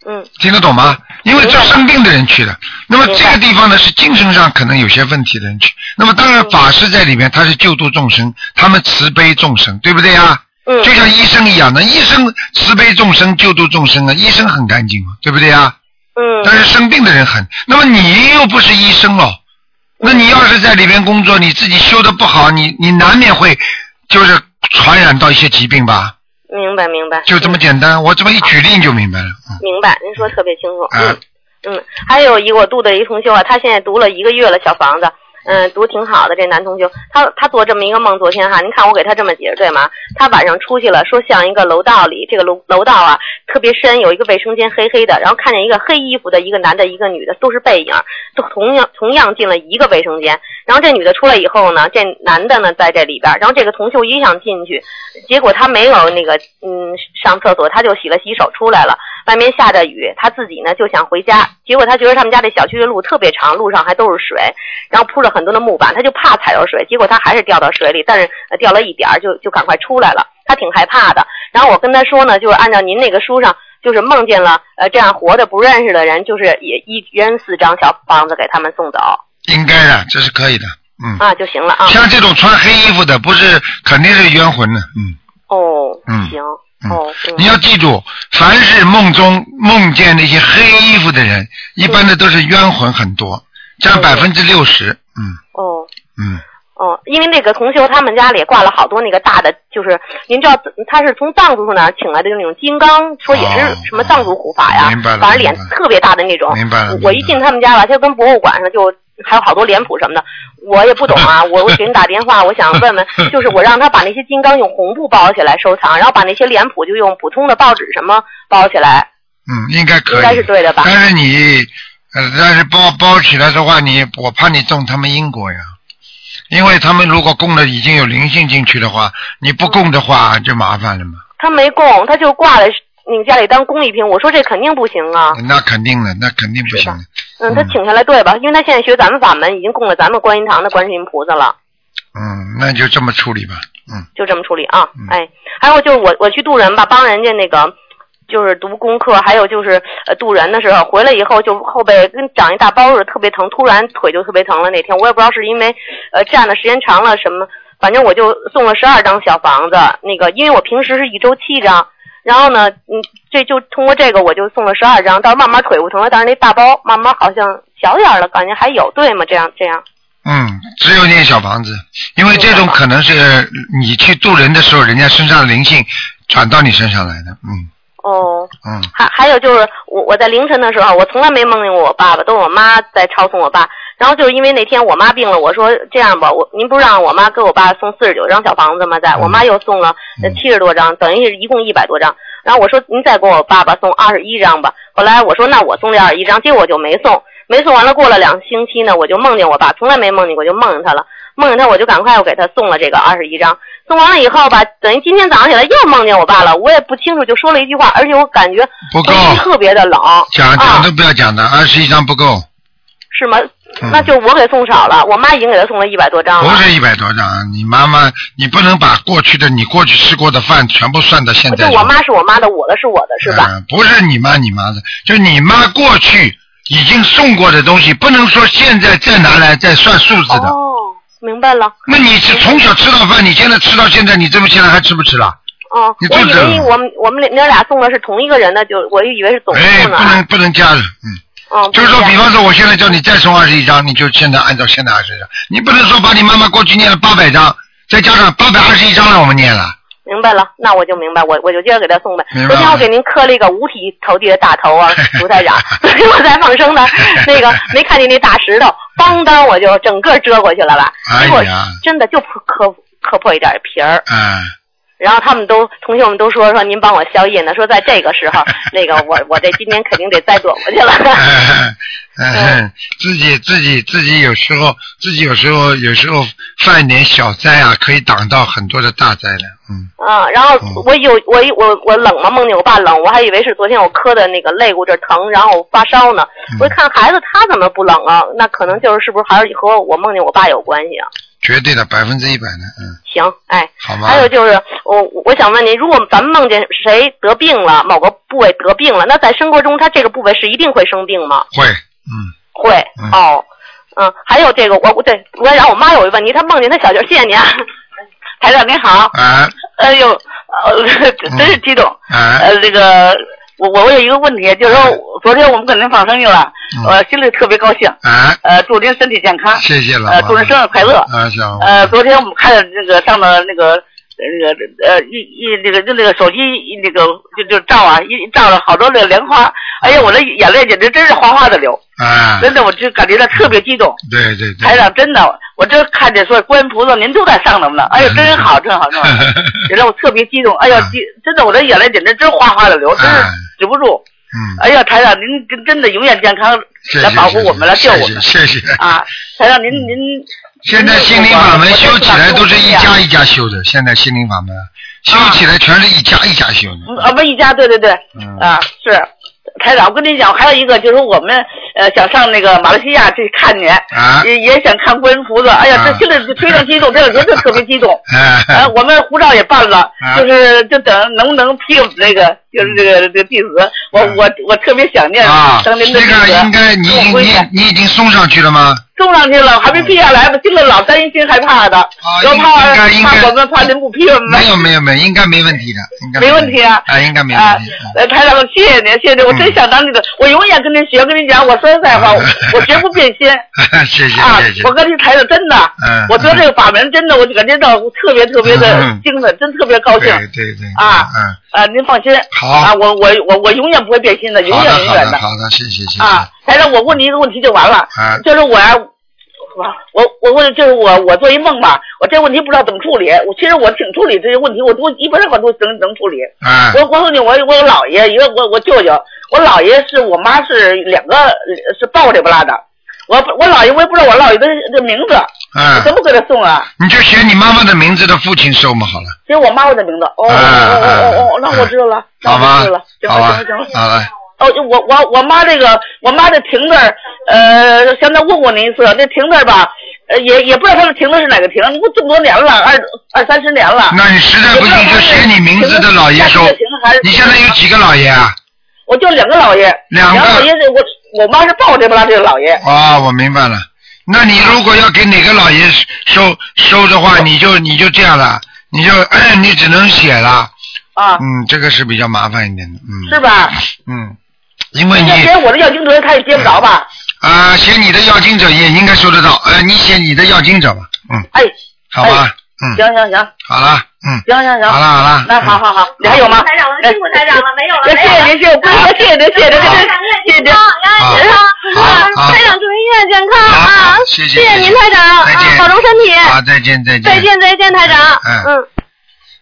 嗯听得懂吗？因为这生病的人去的，那么这个地方呢是精神上可能有些问题的人去。那么当然法师在里面，他是救度众生，他们慈悲众生，对不对呀？嗯。就像医生一样的，医生慈悲众生，救度众生啊，医生很干净嘛，对不对呀？嗯。但是生病的人很，那么你又不是医生哦，那你要是在里边工作，你自己修的不好，你你难免会就是传染到一些疾病吧，明白明白，就这么简单。我这么一举例你就明白了。明白，您说特别清楚。啊嗯嗯，还有一个我读的一个同修啊，他现在读了一个月了，小房子，嗯，读挺好的。这男同学，他他做这么一个梦，昨天哈，您看我给他这么解释对吗？他晚上出去了，说像一个楼道里，这个楼楼道啊特别深，有一个卫生间黑黑的，然后看见一个黑衣服的一个男的，一个女的，都是背影，都同样同样进了一个卫生间。然后这女的出来以后呢，这男的呢在这里边，然后这个同秀也想进去，结果他没有那个嗯上厕所，他就洗了洗手出来了。外面下着雨，他自己呢就想回家，结果他觉得他们家这小区的路特别长，路上还都是水，然后铺了很多的木板，他就怕踩到水，结果他还是掉到水里，但是呃掉了一点儿就就赶快出来了，他挺害怕的。然后我跟他说呢，就是按照您那个书上，就是梦见了呃这样活的不认识的人，就是也一人四张小房子给他们送走应该的，这是可以的，嗯。啊就行了啊。像这种穿黑衣服的，不是肯定是冤魂呢，嗯。哦，嗯行，你要记住，凡是梦中梦见那些黑衣服的人，一般的都是冤魂很多，占百分之六十。嗯。哦。嗯，哦，因为那个同修他们家里挂了好多那个大的，就是您知道他是从藏族那儿请来的那种金刚，说也是什么藏族护法呀，哦明白了反正脸特别大的那种。明白了我一进他们家吧，就跟博物馆上就还有好多脸谱什么的，我也不懂啊。我我给你打电话，我想问问，就是我让他把那些金刚用红布包起来收藏，然后把那些脸谱就用普通的报纸什么包起来，嗯，应该可以。应该是对的吧？但是你，呃，但是包包起来的话，你我怕你中他们因果呀，因为他们如果供了已经有灵性进去的话，你不供的话就麻烦了嘛。他没供，他就挂在你家里当工艺品。我说这肯定不行啊。那肯定的，那肯定不行的。嗯，他请下来对吧？因为他现在学咱们法门，已经供了咱们观音堂的观世音菩萨了，嗯，那就这么处理吧。嗯，就这么处理啊。哎，还有就是我我去渡人吧，帮人家那个就是读功课，还有就是呃渡人的时候回来以后就后背跟长一大包似的，特别疼，突然腿就特别疼了。那天我也不知道是因为呃站的时间长了什么，反正我就送了十二张小房子。那个因为我平时是一周七张。然后呢，嗯，这就通过这个，我就送了十二张，到时候慢慢腿不疼了，但是那大包慢慢好像小点儿了，感觉还有，对吗？这样这样。嗯，只有念小房子，因为这种可能是你去渡人的时候，人家身上的灵性转到你身上来的，嗯哦，嗯。还还有就是我我在凌晨的时候，我从来没梦见过我爸爸，都是我妈在抄送我爸。然后就是因为那天我妈病了，我说这样吧，我您不是让我妈给我爸送四十九张小房子吗？在我妈又送了七十多张，等于是一共一百多张。然后我说您再给我爸爸送二十一张吧。后来我说那我送这二十一张，结果我就没送，没送完了。过了两星期呢，我就梦见我爸，从来没梦见过，就梦见他了。梦见他，我就赶快又给他送了这个二十一张。送完了以后吧，等于今天早上起来又梦见我爸了，我也不清楚，就说了一句话，而且我感觉不够特别的冷，讲讲都不要讲的，二十一张不够，是吗？那就我给送少了，我妈已经给他送了一百多张了。不是一百多张，你妈妈你不能把过去的你过去吃过的饭全部算到现在我妈是我妈的，我的是我的，是吧？嗯，不是你妈你妈的，就你妈过去已经送过的东西，不能说现在再拿来再算数字的。哦，明白了。那你是从小吃到饭，你现在吃到现在，你这么现在还吃不吃了？哦，你我以为我们我们娘俩送的是同一个人的，就我就以为是总哎，数呢。不能不能加了，嗯。嗯，就是说，比方说，我现在叫你再送二十一张，你就现在按照现在二十一张，你不能说把你妈妈过去念了八百张，再加上八百二十一张让我们念了。明白了，那我就明白，我我就接着给他送呗。昨天我给您磕了一个五体投地的大头啊，卢台长。昨天我在放生呢，那个没看见那大石头，邦当我就整个遮过去了吧。哎结果呀，真的就磕磕磕破一点皮儿。嗯，然后他们都同学们都说说您帮我消业呢，说在这个时候，那个我我这今年肯定得再躲过去了。嗯，自己自己自己有时候自己有时候有时候犯点小灾啊，可以挡到很多的大灾的。嗯，啊，然后我有我我我冷嘛，梦见我爸冷，我还以为是昨天我磕的那个肋骨这儿疼，然后发烧呢。嗯我一看孩子他怎么不冷啊？那可能就是是不是还是和我梦见我爸有关系啊？绝对的百分之一百的，嗯，行，哎，好吗？还有就是我我想问您，如果咱们梦见谁得病了，某个部位得病了，那在生活中他这个部位是一定会生病吗？会，嗯，会，嗯哦，嗯，还有这个我我对我然后，我妈有一个问题，她梦见她小舅，谢谢您啊，台长您好，哎哎呦，呃，真是激动。啊，呃，这个我我我有一个问题，就是说昨天我们跟您放生去了，嗯我心里特别高兴。啊，呃，祝您身体健康。谢谢了，呃，祝您生日快乐。啊，行，呃，昨天我们看那个上的那个那个呃一一那个就那个手机那个就就照啊一照了好多那个莲花，哎呀，我的眼泪简直真是哗哗的流，啊，真的我就感觉到特别激动。对对对，台长，真的，我这看见说观音菩萨您都在上头呢，哎呀，真好，真好，真好，也让我特别激动。哎呀，激真的，我这眼泪简直真哗哗的流，真是止不住。嗯，哎呀，台长，您真真的永远健康，来保护我们，来救我们谢谢谢谢。啊！台长，您您现在心灵法门修起来都是一家一家修的，现在心灵法门修起来全是一家一家修的。嗯啊，我们一家对对对，嗯啊是。台长，我跟你讲，还有一个就是我们呃想上那个马来西亚去看你，啊也也想看观音菩萨。哎呀，啊这心里非常激动，这两天就特别激动。啊呃，我们护照也办了，啊就是就等能不能批那个就是这个这个弟子，我我我特别想念那弟子。个应该你你你已经送上去了吗？送上去了，还没批下来呢，心里老担心害怕的，要应怕怕我们怕您不批我们。没有没有没有，应该没问题的，应该没问题啊啊，应该没啊问题。，呃，台长，谢谢您，谢谢您，我真想当你的，我永远跟您学，跟您讲，我说实在话，我我绝不变心谢谢啊谢谢。！我跟您台长真的嗯，我觉得这个法门真的，我就感觉到特别特别的嗯精神，真特别高兴对对对。啊嗯，啊！您放心，好啊，我我我我永远不会变心的，永好的好远永远的好的，谢谢谢谢。啊！台长，我问你一个问题就完了，啊就是我呀，我我我问就是我我做一梦吧，我这问题不知道怎么处理，我其实我挺处理这些问题，我都基本上我都能能处理。啊我我告诉你，我我有姥爷，一个我我舅舅，我姥爷是我妈是两个是抱着不拉的，我我姥爷我也不知道我姥爷的的名字，我啊怎，么给他送啊？你就写你妈妈的名字的父亲收嘛，好了，写我妈妈的名字。哦哦哦哦那我知道了，那好吧我知道了，行好吧了行了行了。，好了，哦，就我我我妈这个，我妈这亭子儿，呃，现在问过您一次，那亭子儿吧，呃，也也不知道他的亭子是哪个亭，你不这么多年了，二二三十年了。那你实在不行就写你名字的姥爷收。你现在有几个姥爷啊？我就两个姥爷，两个姥爷是我我妈是抱着不拉这个老爷。啊，我明白了。那你如果要给哪个老爷收收的话，你就你就这样了，你就 你只能写了。啊。嗯，这个是比较麻烦一点的，嗯。是吧？嗯，因为你写我的要经者他也接不着吧？啊，写你的要经者也应该收得到，呃，你写你的要经者吧，嗯，哎，好吧，嗯，行行行，好了，嗯，行行行，好了好了，那好好好，你还有吗？台长了，辛苦台长了，没有了，谢没有了。谢您，谢谢，不是谢谢您，谢谢您，谢谢您。台长，台长祝您越健康啊！谢谢谢谢您，台长啊再见，保重身体。好，再见再见，再见再见，台长。嗯嗯。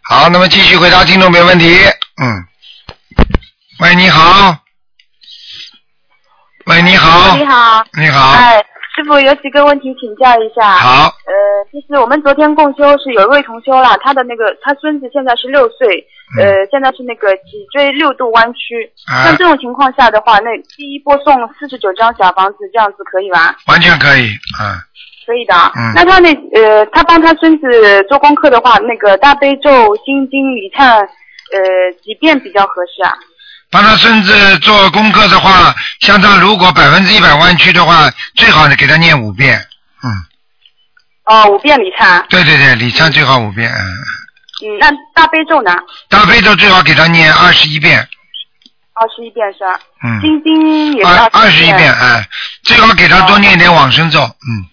好，那么继续回答听众朋友问题。嗯，喂，你好。喂，你好。你好。你好。哎，师傅有几个问题请教一下。好。呃，就是我们昨天共修是有一位同修啦，他的那个他孙子现在是六岁，呃，现在是那个脊椎六度弯曲。啊像这种情况下的话，那第一波送四十九张小房子，这样子可以吧？完全可以，嗯，可以的。嗯那他那呃，他帮他孙子做功课的话，那个大悲咒、心经、礼忏，呃，几遍比较合适啊？帮他孙子做功课的话，像他如果百分之一百弯曲的话，最好呢给他念五遍，嗯，哦，五遍礼忏。对对对，礼忏最好五遍，嗯，嗯，那大悲咒呢？大悲咒最好给他念二十一遍，二十一遍是吧？嗯，心经也是二二十十一遍，哎，最好给他多念一点往生咒，嗯。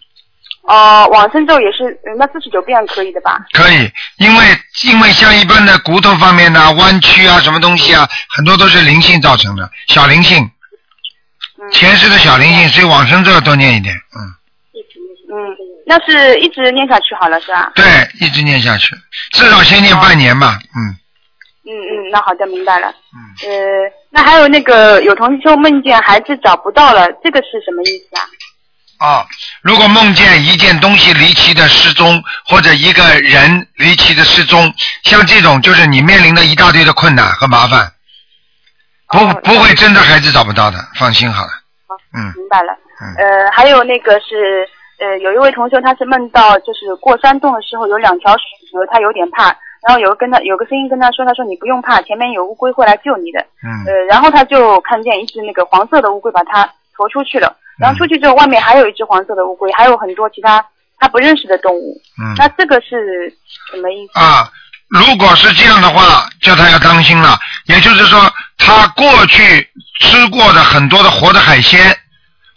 哦，往生咒也是，呃那四十九遍可以的吧？可以，因为因为像一般的骨头方面的弯曲啊，什么东西啊，很多都是灵性造成的，小灵性，前世的小灵性，所以往生咒要多念一点，嗯，嗯，那是一直念下去好了是吧？对，一直念下去，至少先念半年吧，嗯，嗯嗯，那好的，明白了。嗯。呃，那还有那个有同修梦见孩子找不到了，这个是什么意思啊？哦，如果梦见一件东西离奇的失踪，或者一个人离奇的失踪，像这种就是你面临的一大堆的困难和麻烦，不不会真的孩子找不到的，放心好了，好嗯。明白了。呃，还有那个是呃，有一位同学他是梦到就是过山洞的时候有两条水蛇，他有点怕，然后有个跟他有个声音跟他说，他说你不用怕，前面有乌龟会来救你的。嗯呃，然后他就看见一只那个黄色的乌龟把他驮出去了，然后出去之后外面还有一只黄色的乌龟，还有很多其他他不认识的动物。嗯那这个是什么意思？啊，如果是这样的话，叫他要当心了。也就是说，他过去吃过的很多的活的海鲜，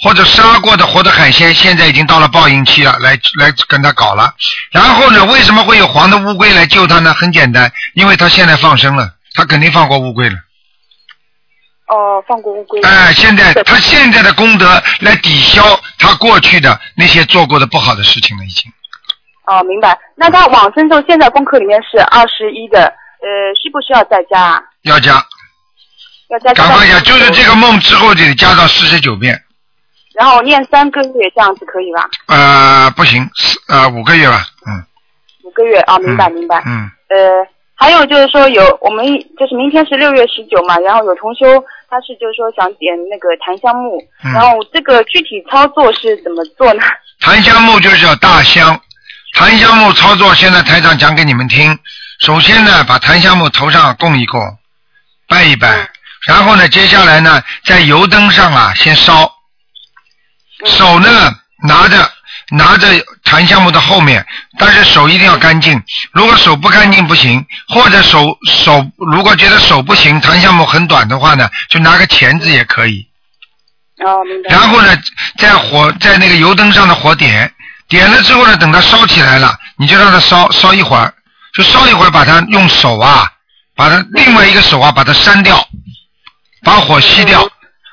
或者杀过的活的海鲜，现在已经到了报应期了，来来跟他搞了。然后呢，为什么会有黄的乌龟来救他呢？很简单，因为他现在放生了，他肯定放过乌龟了。哦，放过乌龟。哎、现在他现在的功德来抵消他过去的那些做过的不好的事情了，已经。哦，明白。那他往生咒现在功课里面是二十一的，呃，需不需要再加啊？要加，要加。赶快加，就是这个梦之后得加到四十九遍。然后念三个月这样子可以吧？呃，不行，四呃五个月吧，嗯五个月啊，明白明白。嗯，呃，还有就是说有我们就是明天是六月十九嘛，然后有同修他是就是说想点那个檀香木，嗯然后这个具体操作是怎么做呢？檀香木就是要大香，檀香木操作现在台长讲给你们听。首先呢，把檀香木头上供一供，拜一拜，然后呢，接下来呢，在油灯上啊先烧，手呢拿着拿着檀香木的后面，但是手一定要干净。如果手不干净不行，或者手手如果觉得手不行，檀香木很短的话呢，就拿个钳子也可以。哦，明白。然后呢，在火在那个油灯上的火点，点了之后呢，等它烧起来了，你就让它烧烧一会儿，就烧一会儿，把它用手啊，把它另外一个手啊，把它扇掉，把火熄掉，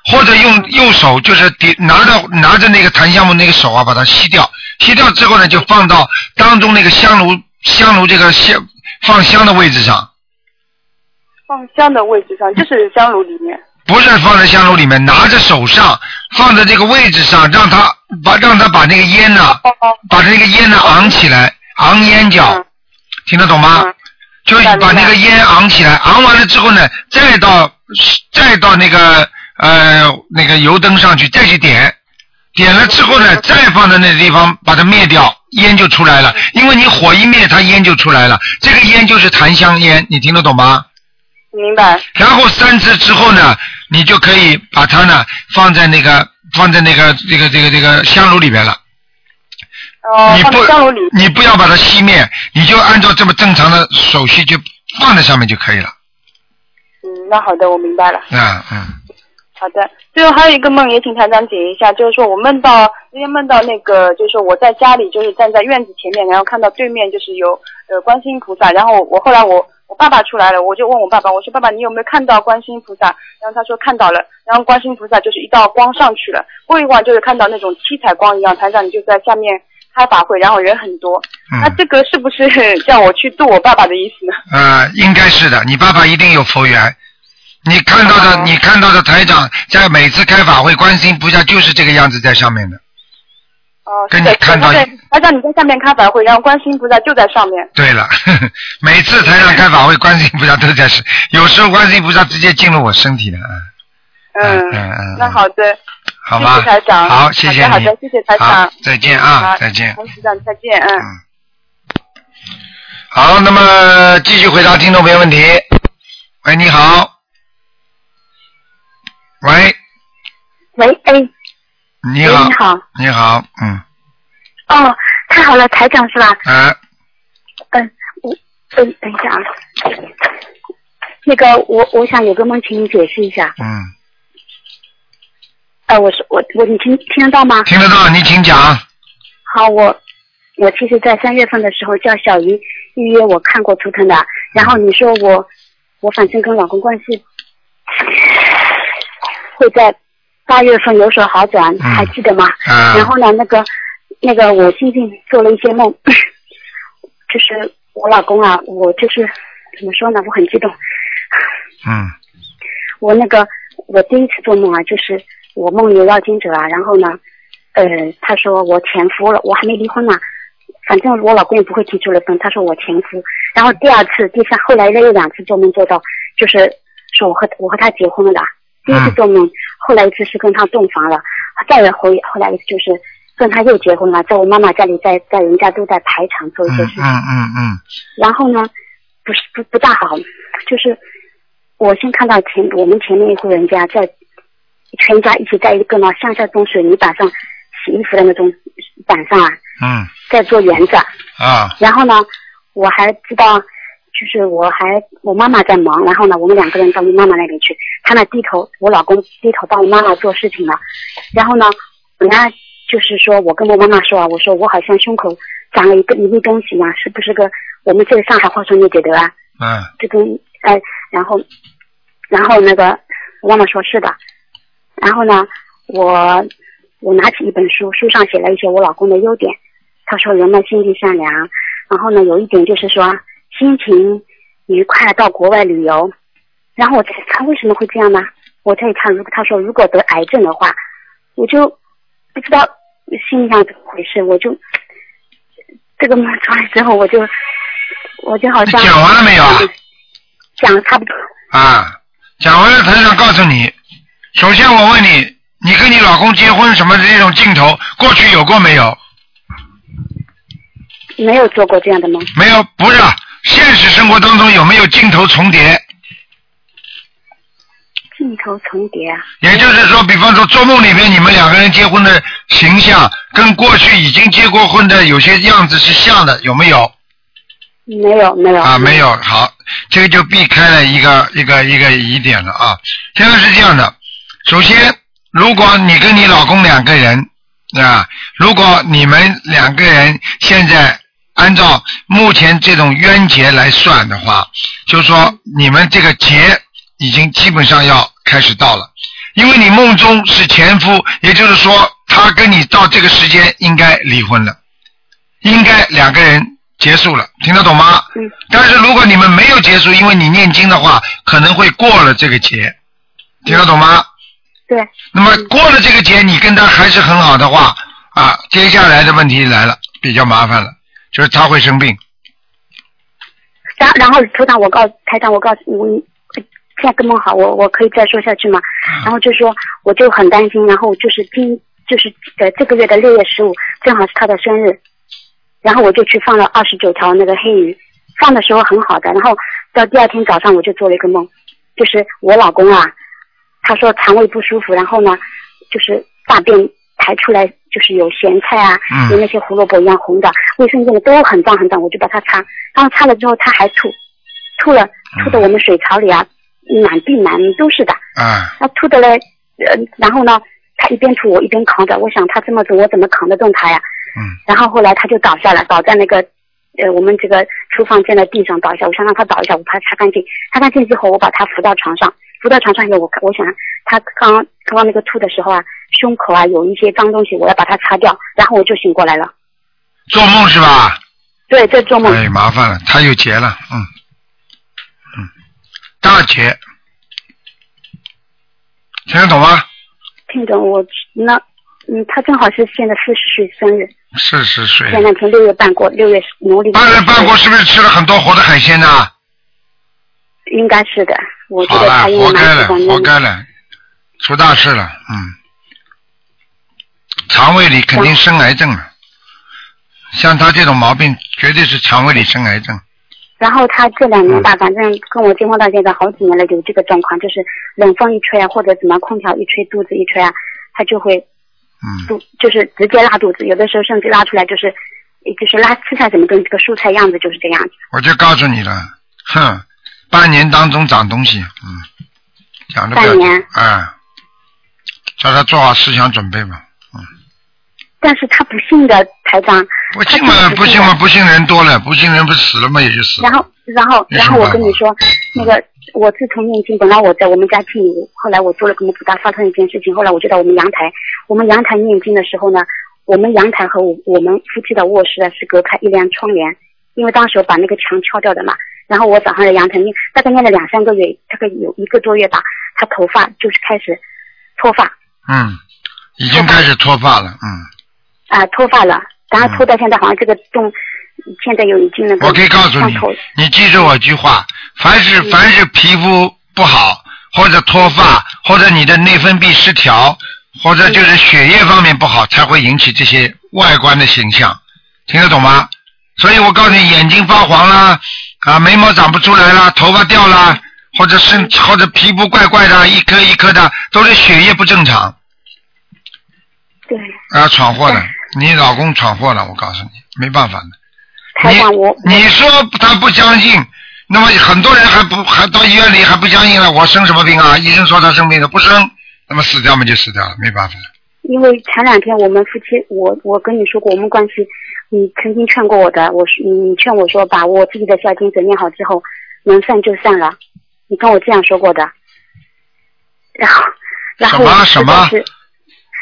或者用右手就是点拿着拿着那个檀香木那个手啊，把它吸掉，吸掉之后呢，就放到当中那个香炉香炉这个香放香的位置上，放香的位置上就是香炉里面。不是放在香炉里面，拿着手上，放在这个位置上，让它把让它把那个烟呢、把那个烟呢昂起来，昂烟角，听得懂吗？就是把那个烟昂起来，昂完了之后呢，再到再到那个呃那个油灯上去再去点，点了之后呢，再放在那个地方把它灭掉，烟就出来了。因为你火一灭，它烟就出来了。这个烟就是檀香烟，你听得懂吗？明白。然后三次之后呢，你就可以把它呢放在那个放在那个这个这个这个香炉里边了。哦，放你不。你不要把它熄灭，你就按照这么正常的手续就放在上面就可以了。嗯，那好的，我明白了。嗯嗯，好的，最后还有一个梦也请台长解一下，就是说我梦到那天梦到那个，就是说我在家里就是站在院子前面，然后看到对面就是有呃观世音菩萨，然后我后来我我爸爸出来了，我就问我爸爸，我说爸爸你有没有看到观世音菩萨？然后他说看到了，然后观世音菩萨就是一道光上去了，过一会儿就是看到那种七彩光一样，台长你就在下面开法会，然后人很多，那这个是不是叫我去度我爸爸的意思呢？呃，应该是的，你爸爸一定有佛缘。你看到的，你看到的台长在每次开法会，观世音菩萨就是这个样子在上面的。哦，跟你看到对，台长你在下面开法会，然后观世音菩萨就在上面。对了，呵 呵每次台长开法会，观世音菩萨都在是，有时候观世音菩萨直接进入我身体了，嗯嗯，嗯嗯，那好的，好吧，谢谢台长。好，谢谢你，好的，谢谢台长。再见啊再见洪台长再见，嗯。好，那么继续回答听众朋友问题。喂，你好。喂，喂，哎，你好。你好。你好，嗯，哦，太好了，台长是吧？啊，嗯，我，嗯，等一下啊，那个，我我想有个梦，请你解释一下。嗯，呃，我是我我，你听听得到吗？听得到，你请讲。好，我我其实，在三月份的时候叫小鱼预约我看过图腾的，然后你说我我反正跟老公关系会在八月份有所好转，还记得吗？啊然后呢，那个那个我最近做了一些梦，就是我老公啊，我就是怎么说呢，我很激动。嗯我那个我第一次做梦啊，就是我梦里有要经者啊，然后呢，呃，他说我前夫了，我还没离婚呢，反正我老公也不会提出离婚，他说我前夫，然后第二次、第三，后来又有两次做梦做到，就是说我和我和他结婚了的，第一次做梦，后来一次是跟他洞房了，再回后来一次就是跟他又结婚了，在我妈妈家里，在在人家都在排场做一些事情。嗯嗯嗯然后呢，不是不不大好，就是我先看到前我们前面一户人家在全家一起在一个呢向下种水泥板上洗衣服的那种板上啊，嗯在做园子。啊然后呢，我还知道，就是我还我妈妈在忙，然后呢，我们两个人到我妈妈那边去，她那低头，我老公低头帮我妈妈做事情了。然后呢，人家就是说我跟我妈妈说啊，我说我好像胸口长了一个一粒东西一样，是不是个我们这个上海话说你觉得啊？嗯这跟哎，然后然后那个我妈妈说是的，然后呢，我我拿起一本书，书上写了一些我老公的优点。他说人们心地善良，然后呢有一点就是说心情愉快，到国外旅游。然后我在他为什么会这样呢？我在看，如果他说如果得癌症的话，我就不知道心里上怎么回事，我就这个梦出来之后，我就我就好像讲完了没有啊？讲得差不多。啊，讲完了，台长告诉你，首先我问你，你跟你老公结婚什么的这种镜头，过去有过没有？没有做过这样的梦。没有，不是，现实生活当中有没有镜头重叠？镜头重叠啊？也就是说，比方说做梦里面你们两个人结婚的形象，跟过去已经结过婚的有些样子是像的，有没有？没有没有。啊，没有，好，这个就避开了一个一个一个疑点了啊。现在是这样的，首先，如果你跟你老公两个人啊，如果你们两个人现在按照目前这种冤结来算的话，就是说你们这个劫已经基本上要开始到了，因为你梦中是前夫，也就是说他跟你到这个时间应该离婚了，应该两个人结束了，听得懂吗？嗯。但是如果你们没有结束，因为你念经的话，可能会过了这个劫，听得懂吗？对。那么过了这个劫，你跟他还是很好的话，啊，接下来的问题来了，比较麻烦了，就是他会生病。然然后头长，我告台长，我告诉你，现在跟梦好，我我可以再说下去吗？然后就说我就很担心，然后就是今就是呃这个月的六月十五正好是他的生日，然后我就去放了二十九条那个黑鱼，放的时候很好的，然后到第二天早上我就做了一个梦，就是我老公啊，他说肠胃不舒服，然后呢就是大便排出来就是有咸菜啊，嗯有那些胡萝卜一样红的，卫生间的都很脏很脏，我就把它擦，然后擦了之后他还吐，吐了吐的我们水槽里啊满地满都是的，啊那吐的嘞呃，然后呢，他一边吐我一边扛着，我想他这么重，我怎么扛得动他呀？嗯。然后后来他就倒下了，倒在那个呃我们这个厨房间的地上倒下，我想让他倒一下，我把他擦干净，擦干净之后我把他扶到床上，扶到床上以后，我看我想他刚刚刚那个吐的时候啊，胸口啊有一些脏东西，我要把它擦掉，然后我就醒过来了。做梦是吧？对，在做梦。哎，麻烦了，他有结了，嗯，嗯，大结，听得懂吗？听懂我那嗯，他正好是现在四十岁生日，四十岁，前两天六月半过，六月农历。半月半过是不是吃了很多活的海鲜呢？应该是的，我觉好了得他，应活该了活。该了，出大事了，嗯，肠胃里肯定生癌症了，像他这种毛病，绝对是肠胃里生癌症。然后他这两嗯年吧，反正跟我结婚到现在好几年了，有这个状况，就是冷风一吹啊，或者怎么空调一吹，肚子一吹啊，他就会嗯，肚就是直接拉肚子，有的时候甚至拉出来就是就是拉吃菜什么东西，这个蔬菜样子就是这样子。我就告诉你了，哼，半年当中长东西，嗯，讲的不要半年哎，叫他做好思想准备嘛，嗯。但是他不信的台长，不信嘛，不信嘛，不信人多了，不信人不死了嘛，也就死了。然后，然后，然后我跟你说，那个我自从念经，本来我在我们家进屋，后来我做了个梦，不大发生一件事情，后来我就在我们阳台，我们阳台念经的时候呢，我们阳台和我我们夫妻的卧室啊是隔开一帘窗帘，因为当时我把那个墙敲掉的嘛，然后我早上的阳台念，大概念了两三个月，大概有一个多月吧，他头发就是开始脱发。嗯，已经开始脱发了，嗯，啊、脱发了，然后脱到现在好像这个洞，现在有已经那个我可以告诉你，你记住我一句话，凡是嗯。凡是皮肤不好，或者脱发，或者你的内分泌失调，或者就是血液方面不好，才会引起这些外观的形象，听得懂吗？所以我告诉你，眼睛发黄啦，啊，眉毛长不出来了，头发掉了，或者是或者皮肤怪怪的，一颗一颗的，都是血液不正常。对。啊，闯祸了！你老公闯祸了，我告诉你，没办法的。台长我你说他不相信，那么很多人还不还到医院里还不相信了，我生什么病啊？医生说他生病了，不生，那么死掉嘛就死掉了，没办法。因为前两天我们夫妻，我我跟你说过，我们关系，你曾经劝过我的，我说你劝我说把我自己的孝经整念好之后，能散就散了，你跟我这样说过的。然后，然后我什么？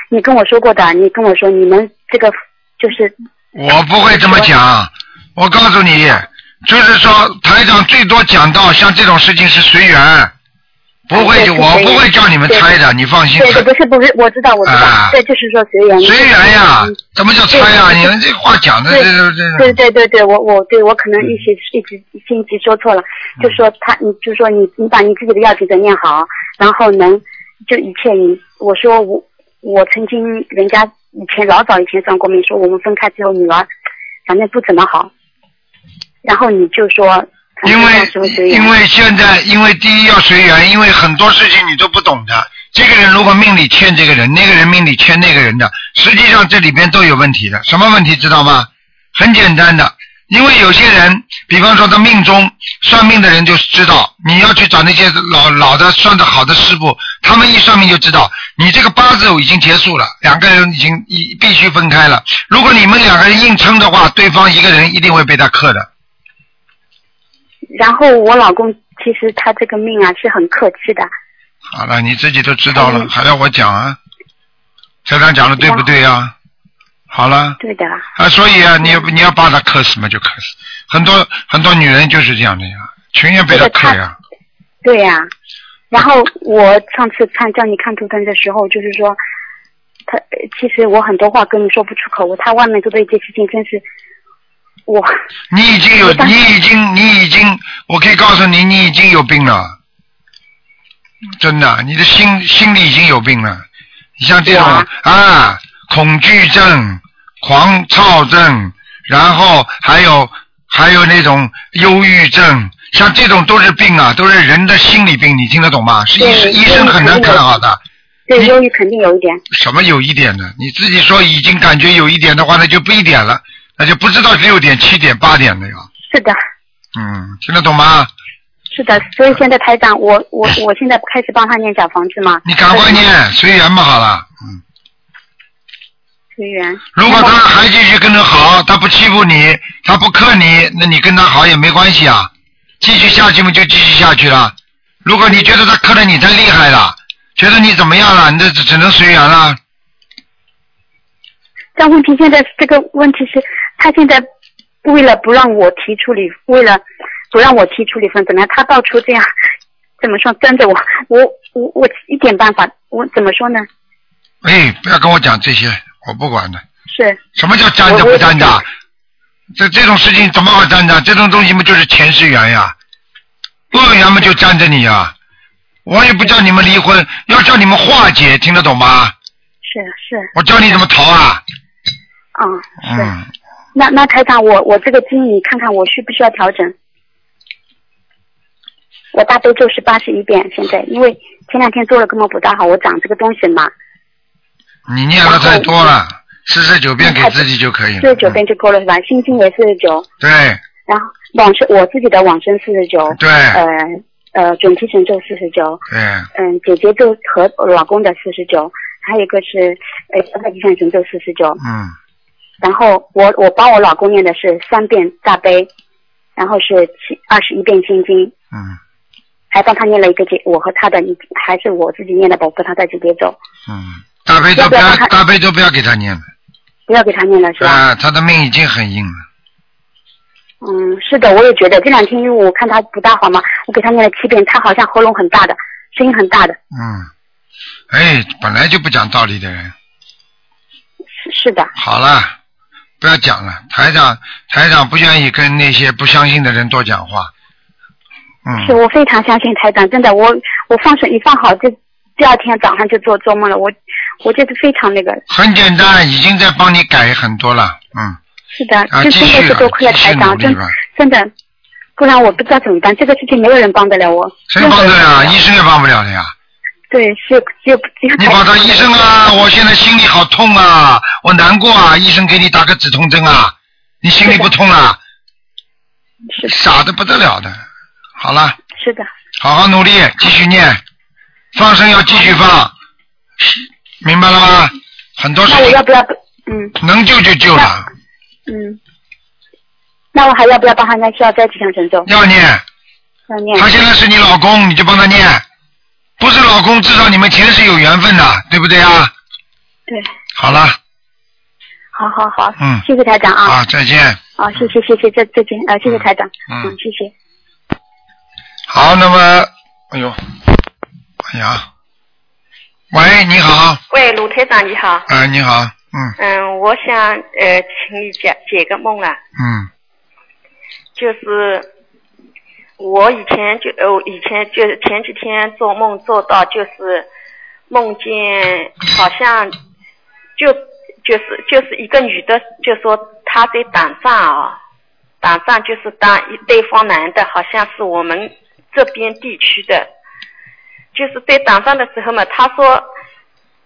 你跟我说过的，你跟我说你们这个就是我不会这么讲，我告诉你，就是说台长最多讲到像这种事情是随缘，不会就我不会叫你们猜的，你放心。对对，不是不是，我知道我知道，啊对，就是说随缘。随缘呀嗯，怎么叫猜呀？你们这话讲的对这这这对对对对，我我对我可能一时一直心急说错了，嗯就说他，你就说你你把你自己的要紧者念好，然后能就一切你，我说我我曾经人家以前老早以前算过命，说我们分开之后女儿反正不怎么好，然后你就说因为为因为现在，因为第一要随缘，因为很多事情你都不懂的。这个人如果命里欠这个人，那个人命里欠那个人的，实际上这里边都有问题的。什么问题知道吗？很简单的，因为有些人，比方说他命中算命的人就知道，你要去找那些老老的算的好的师傅，他们一算命就知道你这个八字已经结束了，两个人已经一必须分开了。如果你们两个人硬撑的话，对方一个人一定会被他克的。然后我老公其实他这个命啊是很客气的，好了，你自己都知道了，嗯还要我讲啊？台长讲的对不对啊？好了，对的，啊，所以啊，你你要把他克死嘛，就克死。很多很多女人就是这样的呀，情愿被他克呀。对呀、然后我上次看叫你看图腾的时候，就是说，他呃其实我很多话跟你说不出口，我他外面做的这些事情真是，我你已经有，你已经，你已经，我可以告诉你，你已经有病了，真的，你的心心里已经有病了。你像这种啊恐惧症、狂躁症，然后还有还有那种忧郁症，像这种都是病啊，都是人的心理病，你听得懂吗？是医生医生很难看好的。对忧郁肯定有一点，什么有一点呢？你自己说已经感觉有一点的话，那就不一点了，那就不知道六点、七点、八点了呀。是的，嗯，听得懂吗？是的，所以现在台长，我我我现在开始帮他念小房子嘛。你赶快念，随缘嘛，好了。嗯随缘。如果他还继续跟着好，他不欺负你，他不克你，那你跟他好也没关系啊。继续下去嘛，就继续下去了。如果你觉得他克的你太厉害了，觉得你怎么样了，你这只只能随缘了。但问题现在这个问题是，他现在为了不让我提出离，为了不让我提出离婚，怎么样？他到处这样怎么说跟着我，我我我一点办法，我怎么说呢？哎，不要跟我讲这些，我不管的。是。什么叫粘着不粘着？这这种事情怎么好粘着？这种东西嘛，就是前世缘呀，恶缘嘛就粘着你呀。我也不叫你们离婚，要叫你们化解，听得懂吗？是是。我教你怎么逃啊？嗯，是。嗯，那那台长，我我这个经你看看我需不需要调整？我大悲咒是八十一遍，现在因为前两天做了根本不大好，我长这个东西嘛，你念的太多了，四十九遍给自己就可以了。四十九遍就够了是吧？心经也四十九，对然后往生我自己的往生四十九，对呃呃准提神咒四十九，对，嗯姐姐咒和老公的四十九，还有一个是呃消灾吉祥神咒四十九，嗯，然后我我帮我老公念的是三遍大悲，然后是七二十一遍心经，嗯。还帮他念了一个姐，我和他的一还是我自己念的保护他的姐姐咒，嗯，大悲咒不要大悲咒不要给他念了，不要给他念了是吧？啊，他的命已经很硬了。嗯，是的，我也觉得这两天因为我看他不大好嘛，我给他念了七遍，他好像喉咙很大的，声音很大的，嗯，哎，本来就不讲道理的人，是是的，好了，不要讲了。台长，台长不愿意跟那些不相信的人多讲话。嗯是我非常相信台长，真的，我我放手一放好，就第二天早上就做做梦了，我我觉得非常那个，很简单，已经在帮你改很多了。嗯，是的，就真的续是多亏了台长，真真的，不然我不知道怎么办，这个事情没有人帮得了我，谁帮得了？医生也帮不了的呀。对，是只有只有你跑到医生啊，我现在心里好痛啊，我难过啊，医生给你打个止痛针啊，你心里不痛啊？傻的不得了的。好了，是的，好好努力，继续念，放生要继续放，明白了吗？很多事情那我要不要？嗯能救就救了，嗯，那我还要不要帮他念需要再吉祥神咒？要念。要念。他现在是你老公，你就帮他念，不是老公，至少你们前世有缘分的，对不对啊？对，好了，好好好，嗯谢谢台长啊。啊，再见。啊，谢谢谢谢，再再见，啊，谢谢台长，嗯嗯，谢谢。好，那么，哎呦，哎呀，喂，你好，喂，卢台长你好。哎，你好，嗯嗯，我想呃，请你解解个梦啊，嗯就是我以前就呃，以前就前几天做梦做到就是梦见好像就就是就是一个女的就说她在打仗啊，打仗就是当一对方男的好像是我们这边地区的，就是在打仗的时候嘛，她说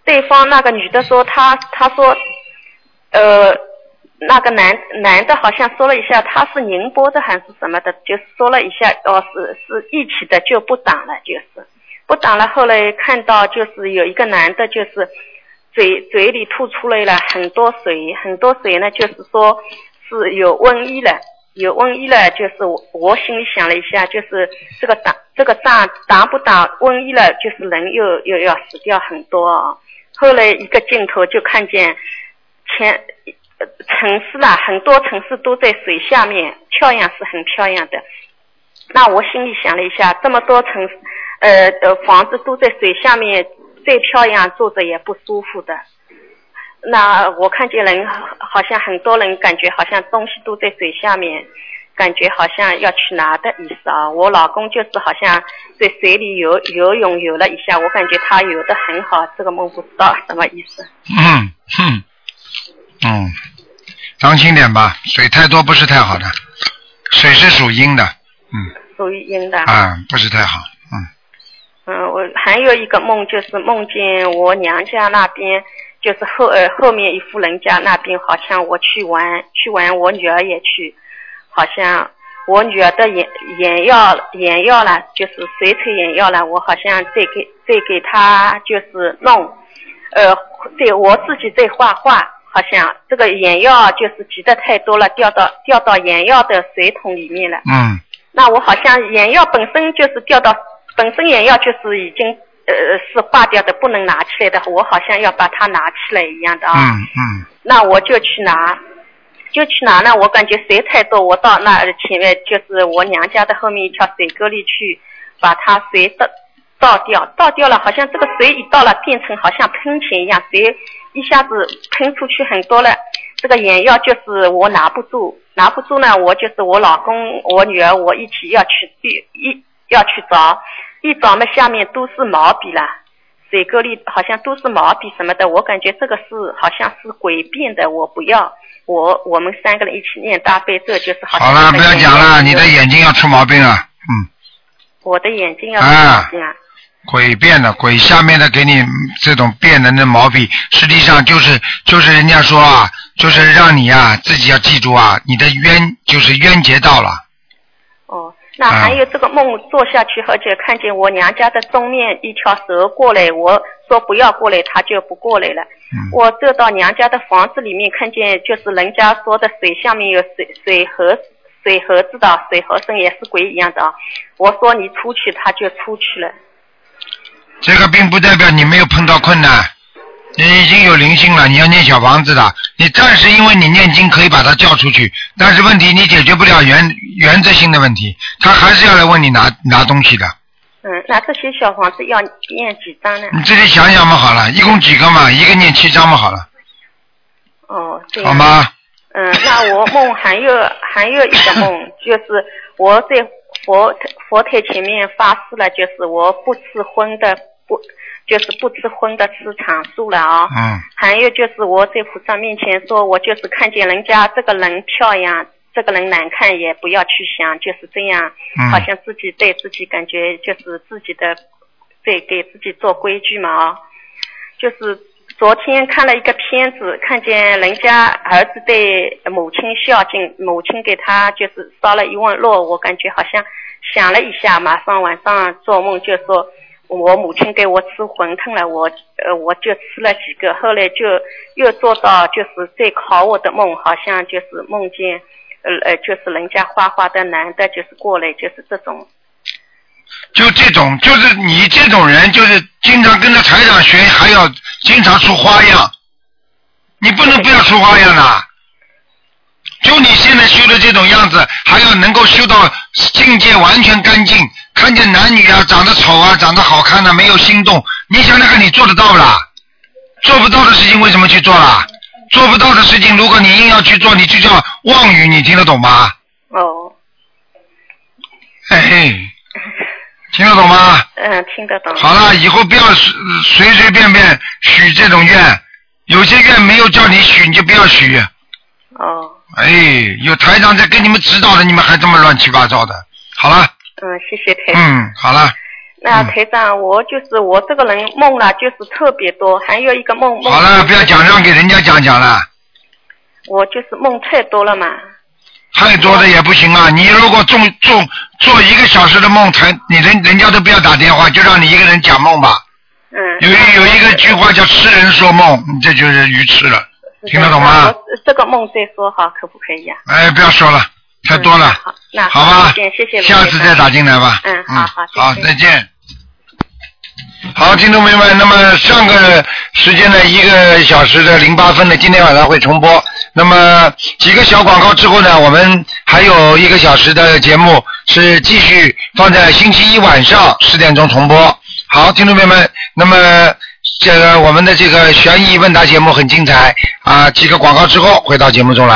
对方那个女的说她她说呃。那个男男的好像说了一下，他是宁波的还是什么的，就是说了一下，哦，是是一起的，就不打了，就是不打了。后来看到就是有一个男的，就是嘴嘴里吐出来了很多水，很多水呢，就是说是有瘟疫了，有瘟疫了，就是我我心里想了一下，就是这个打这个仗打不打瘟疫了，就是人又又要死掉很多啊。后来一个镜头就看见前。城市啦，很多城市都在水下面，漂亮是很漂亮的。那我心里想了一下，这么多城，呃的房子都在水下面，再漂亮住着也不舒服的。那我看见人好像很多人感觉好像东西都在水下面，感觉好像要去拿的意思啊。我老公就是好像在水里游游泳游了一下，我感觉他游的很好，这个梦不知道什么意思。嗯哼，嗯，当心点吧，水太多不是太好的，水是属阴的，嗯属于阴的。啊，不是太好，嗯，嗯我还有一个梦，就是梦见我娘家那边，就是后呃后面一户人家那边，好像我去玩，去玩，我女儿也去，好像我女儿的眼眼药眼药了，就是水彩眼药了，我好像在给在给她就是弄，呃，对我自己在画画，好像这个眼药就是挤的太多了，掉到掉到眼药的水桶里面了。嗯，那我好像眼药本身就是掉到本身眼药就是已经呃是化掉的，不能拿起来的，我好像要把它拿起来一样的啊。嗯嗯，那我就去拿，就去拿呢。我感觉水太多，我到那前面就是我娘家的后面一条水沟里去，把它水倒倒掉，倒掉了，好像这个水一倒了，变成好像喷泉一样，水一下子喷出去很多了。这个眼药就是我拿不住，拿不住呢，我就是我老公、我女儿，我一起要去一一要去找，一找嘛下面都是毛笔了。水沟里好像都是毛笔什么的，我感觉这个是好像是诡辩的，我不要。我我们三个人一起念大悲咒，就是好像好了，不要讲了，你的眼眼睛要出毛病了，嗯，我的眼睛要啊这样。诡辩的鬼下面的给你这种变人的毛病，实际上就是就是人家说啊，就是让你啊自己要记住啊，你的冤就是冤结到了，哦，那还有这个梦做下去，而且看见我娘家的东面一条蛇过来，我说不要过来，它就不过来了。我走到娘家的房子里面，看见就是人家说的水下面有水水河水盒子的，水和声也是鬼一样的啊。我说你出去，它就出去了。这个并不代表你没有碰到困难，你已经有灵性了，你要念小房子的，你暂时因为你念经可以把它叫出去，但是问题你解决不了原原则性的问题，他还是要来问你拿拿东西的，嗯，那这些小房子要念几张呢？你自己想想嘛，好了，一共几个嘛，一个念七张嘛，好了，哦，对。好吗？嗯，那我梦还有还有一个梦，就是我在佛佛台前面发誓了，就是我不吃荤的，不就是不吃荤的，吃长素了啊。嗯。还有就是我在菩萨面前说，我就是看见人家这个人漂亮，这个人难看也不要去想，就是这样，嗯好像自己对自己感觉就是自己的对给自己做规矩嘛啊，就是昨天看了一个片子，看见人家儿子对母亲孝敬，母亲给他就是烧了一碗肉，我感觉好像想了一下，马上晚上做梦就说。我母亲给我吃馄饨了，我呃我就吃了几个，后来就又做到就是在考我的梦，好像就是梦见呃呃就是人家画画的男的，就是过来就是这种。就这种，就是你这种人，就是经常跟着台长学，还要经常出花样，你不能不要出花样的。就你现在修的这种样子，还要能够修到境界完全干净，看见男女啊长得丑啊长得好看的、没有心动，你想想看，你做得到不啦？做不到的事情为什么去做啦？做不到的事情，如果你硬要去做，你就叫妄语，你听得懂吗？哦嘿嘿，听得懂吗？嗯听得懂。好了，以后不要随随随便便许这种愿，有些愿没有叫你许，你就不要许。哦哎，有台长在给你们指导的，你们还这么乱七八糟的。好了，嗯谢谢台长。嗯，好了，那台长，我就是我这个人梦了，就是特别多，还有一个梦梦。好了，不要讲，让给人家讲讲了。我就是梦太多了嘛。太多的也不行啊！你如果做做做一个小时的梦，才你人人家都不要打电话，就让你一个人讲梦吧。嗯。有有一个句话叫“痴人说梦”，你这就是愚痴了，听得懂吗？这个梦再说哈，可不可以呀、哎，不要说了，太多了。好，那好吧，谢谢下次再打进来吧。嗯，好好，好，再见。好，听众朋友们，那么上个时间的一个小时的零八分呢，今天晚上会重播。那么几个小广告之后呢，我们还有一个小时的节目是继续放在星期一晚上十点钟重播。好，听众朋友们，那么这个我们的这个悬疑问答节目很精彩啊，几个广告之后回到节目中来。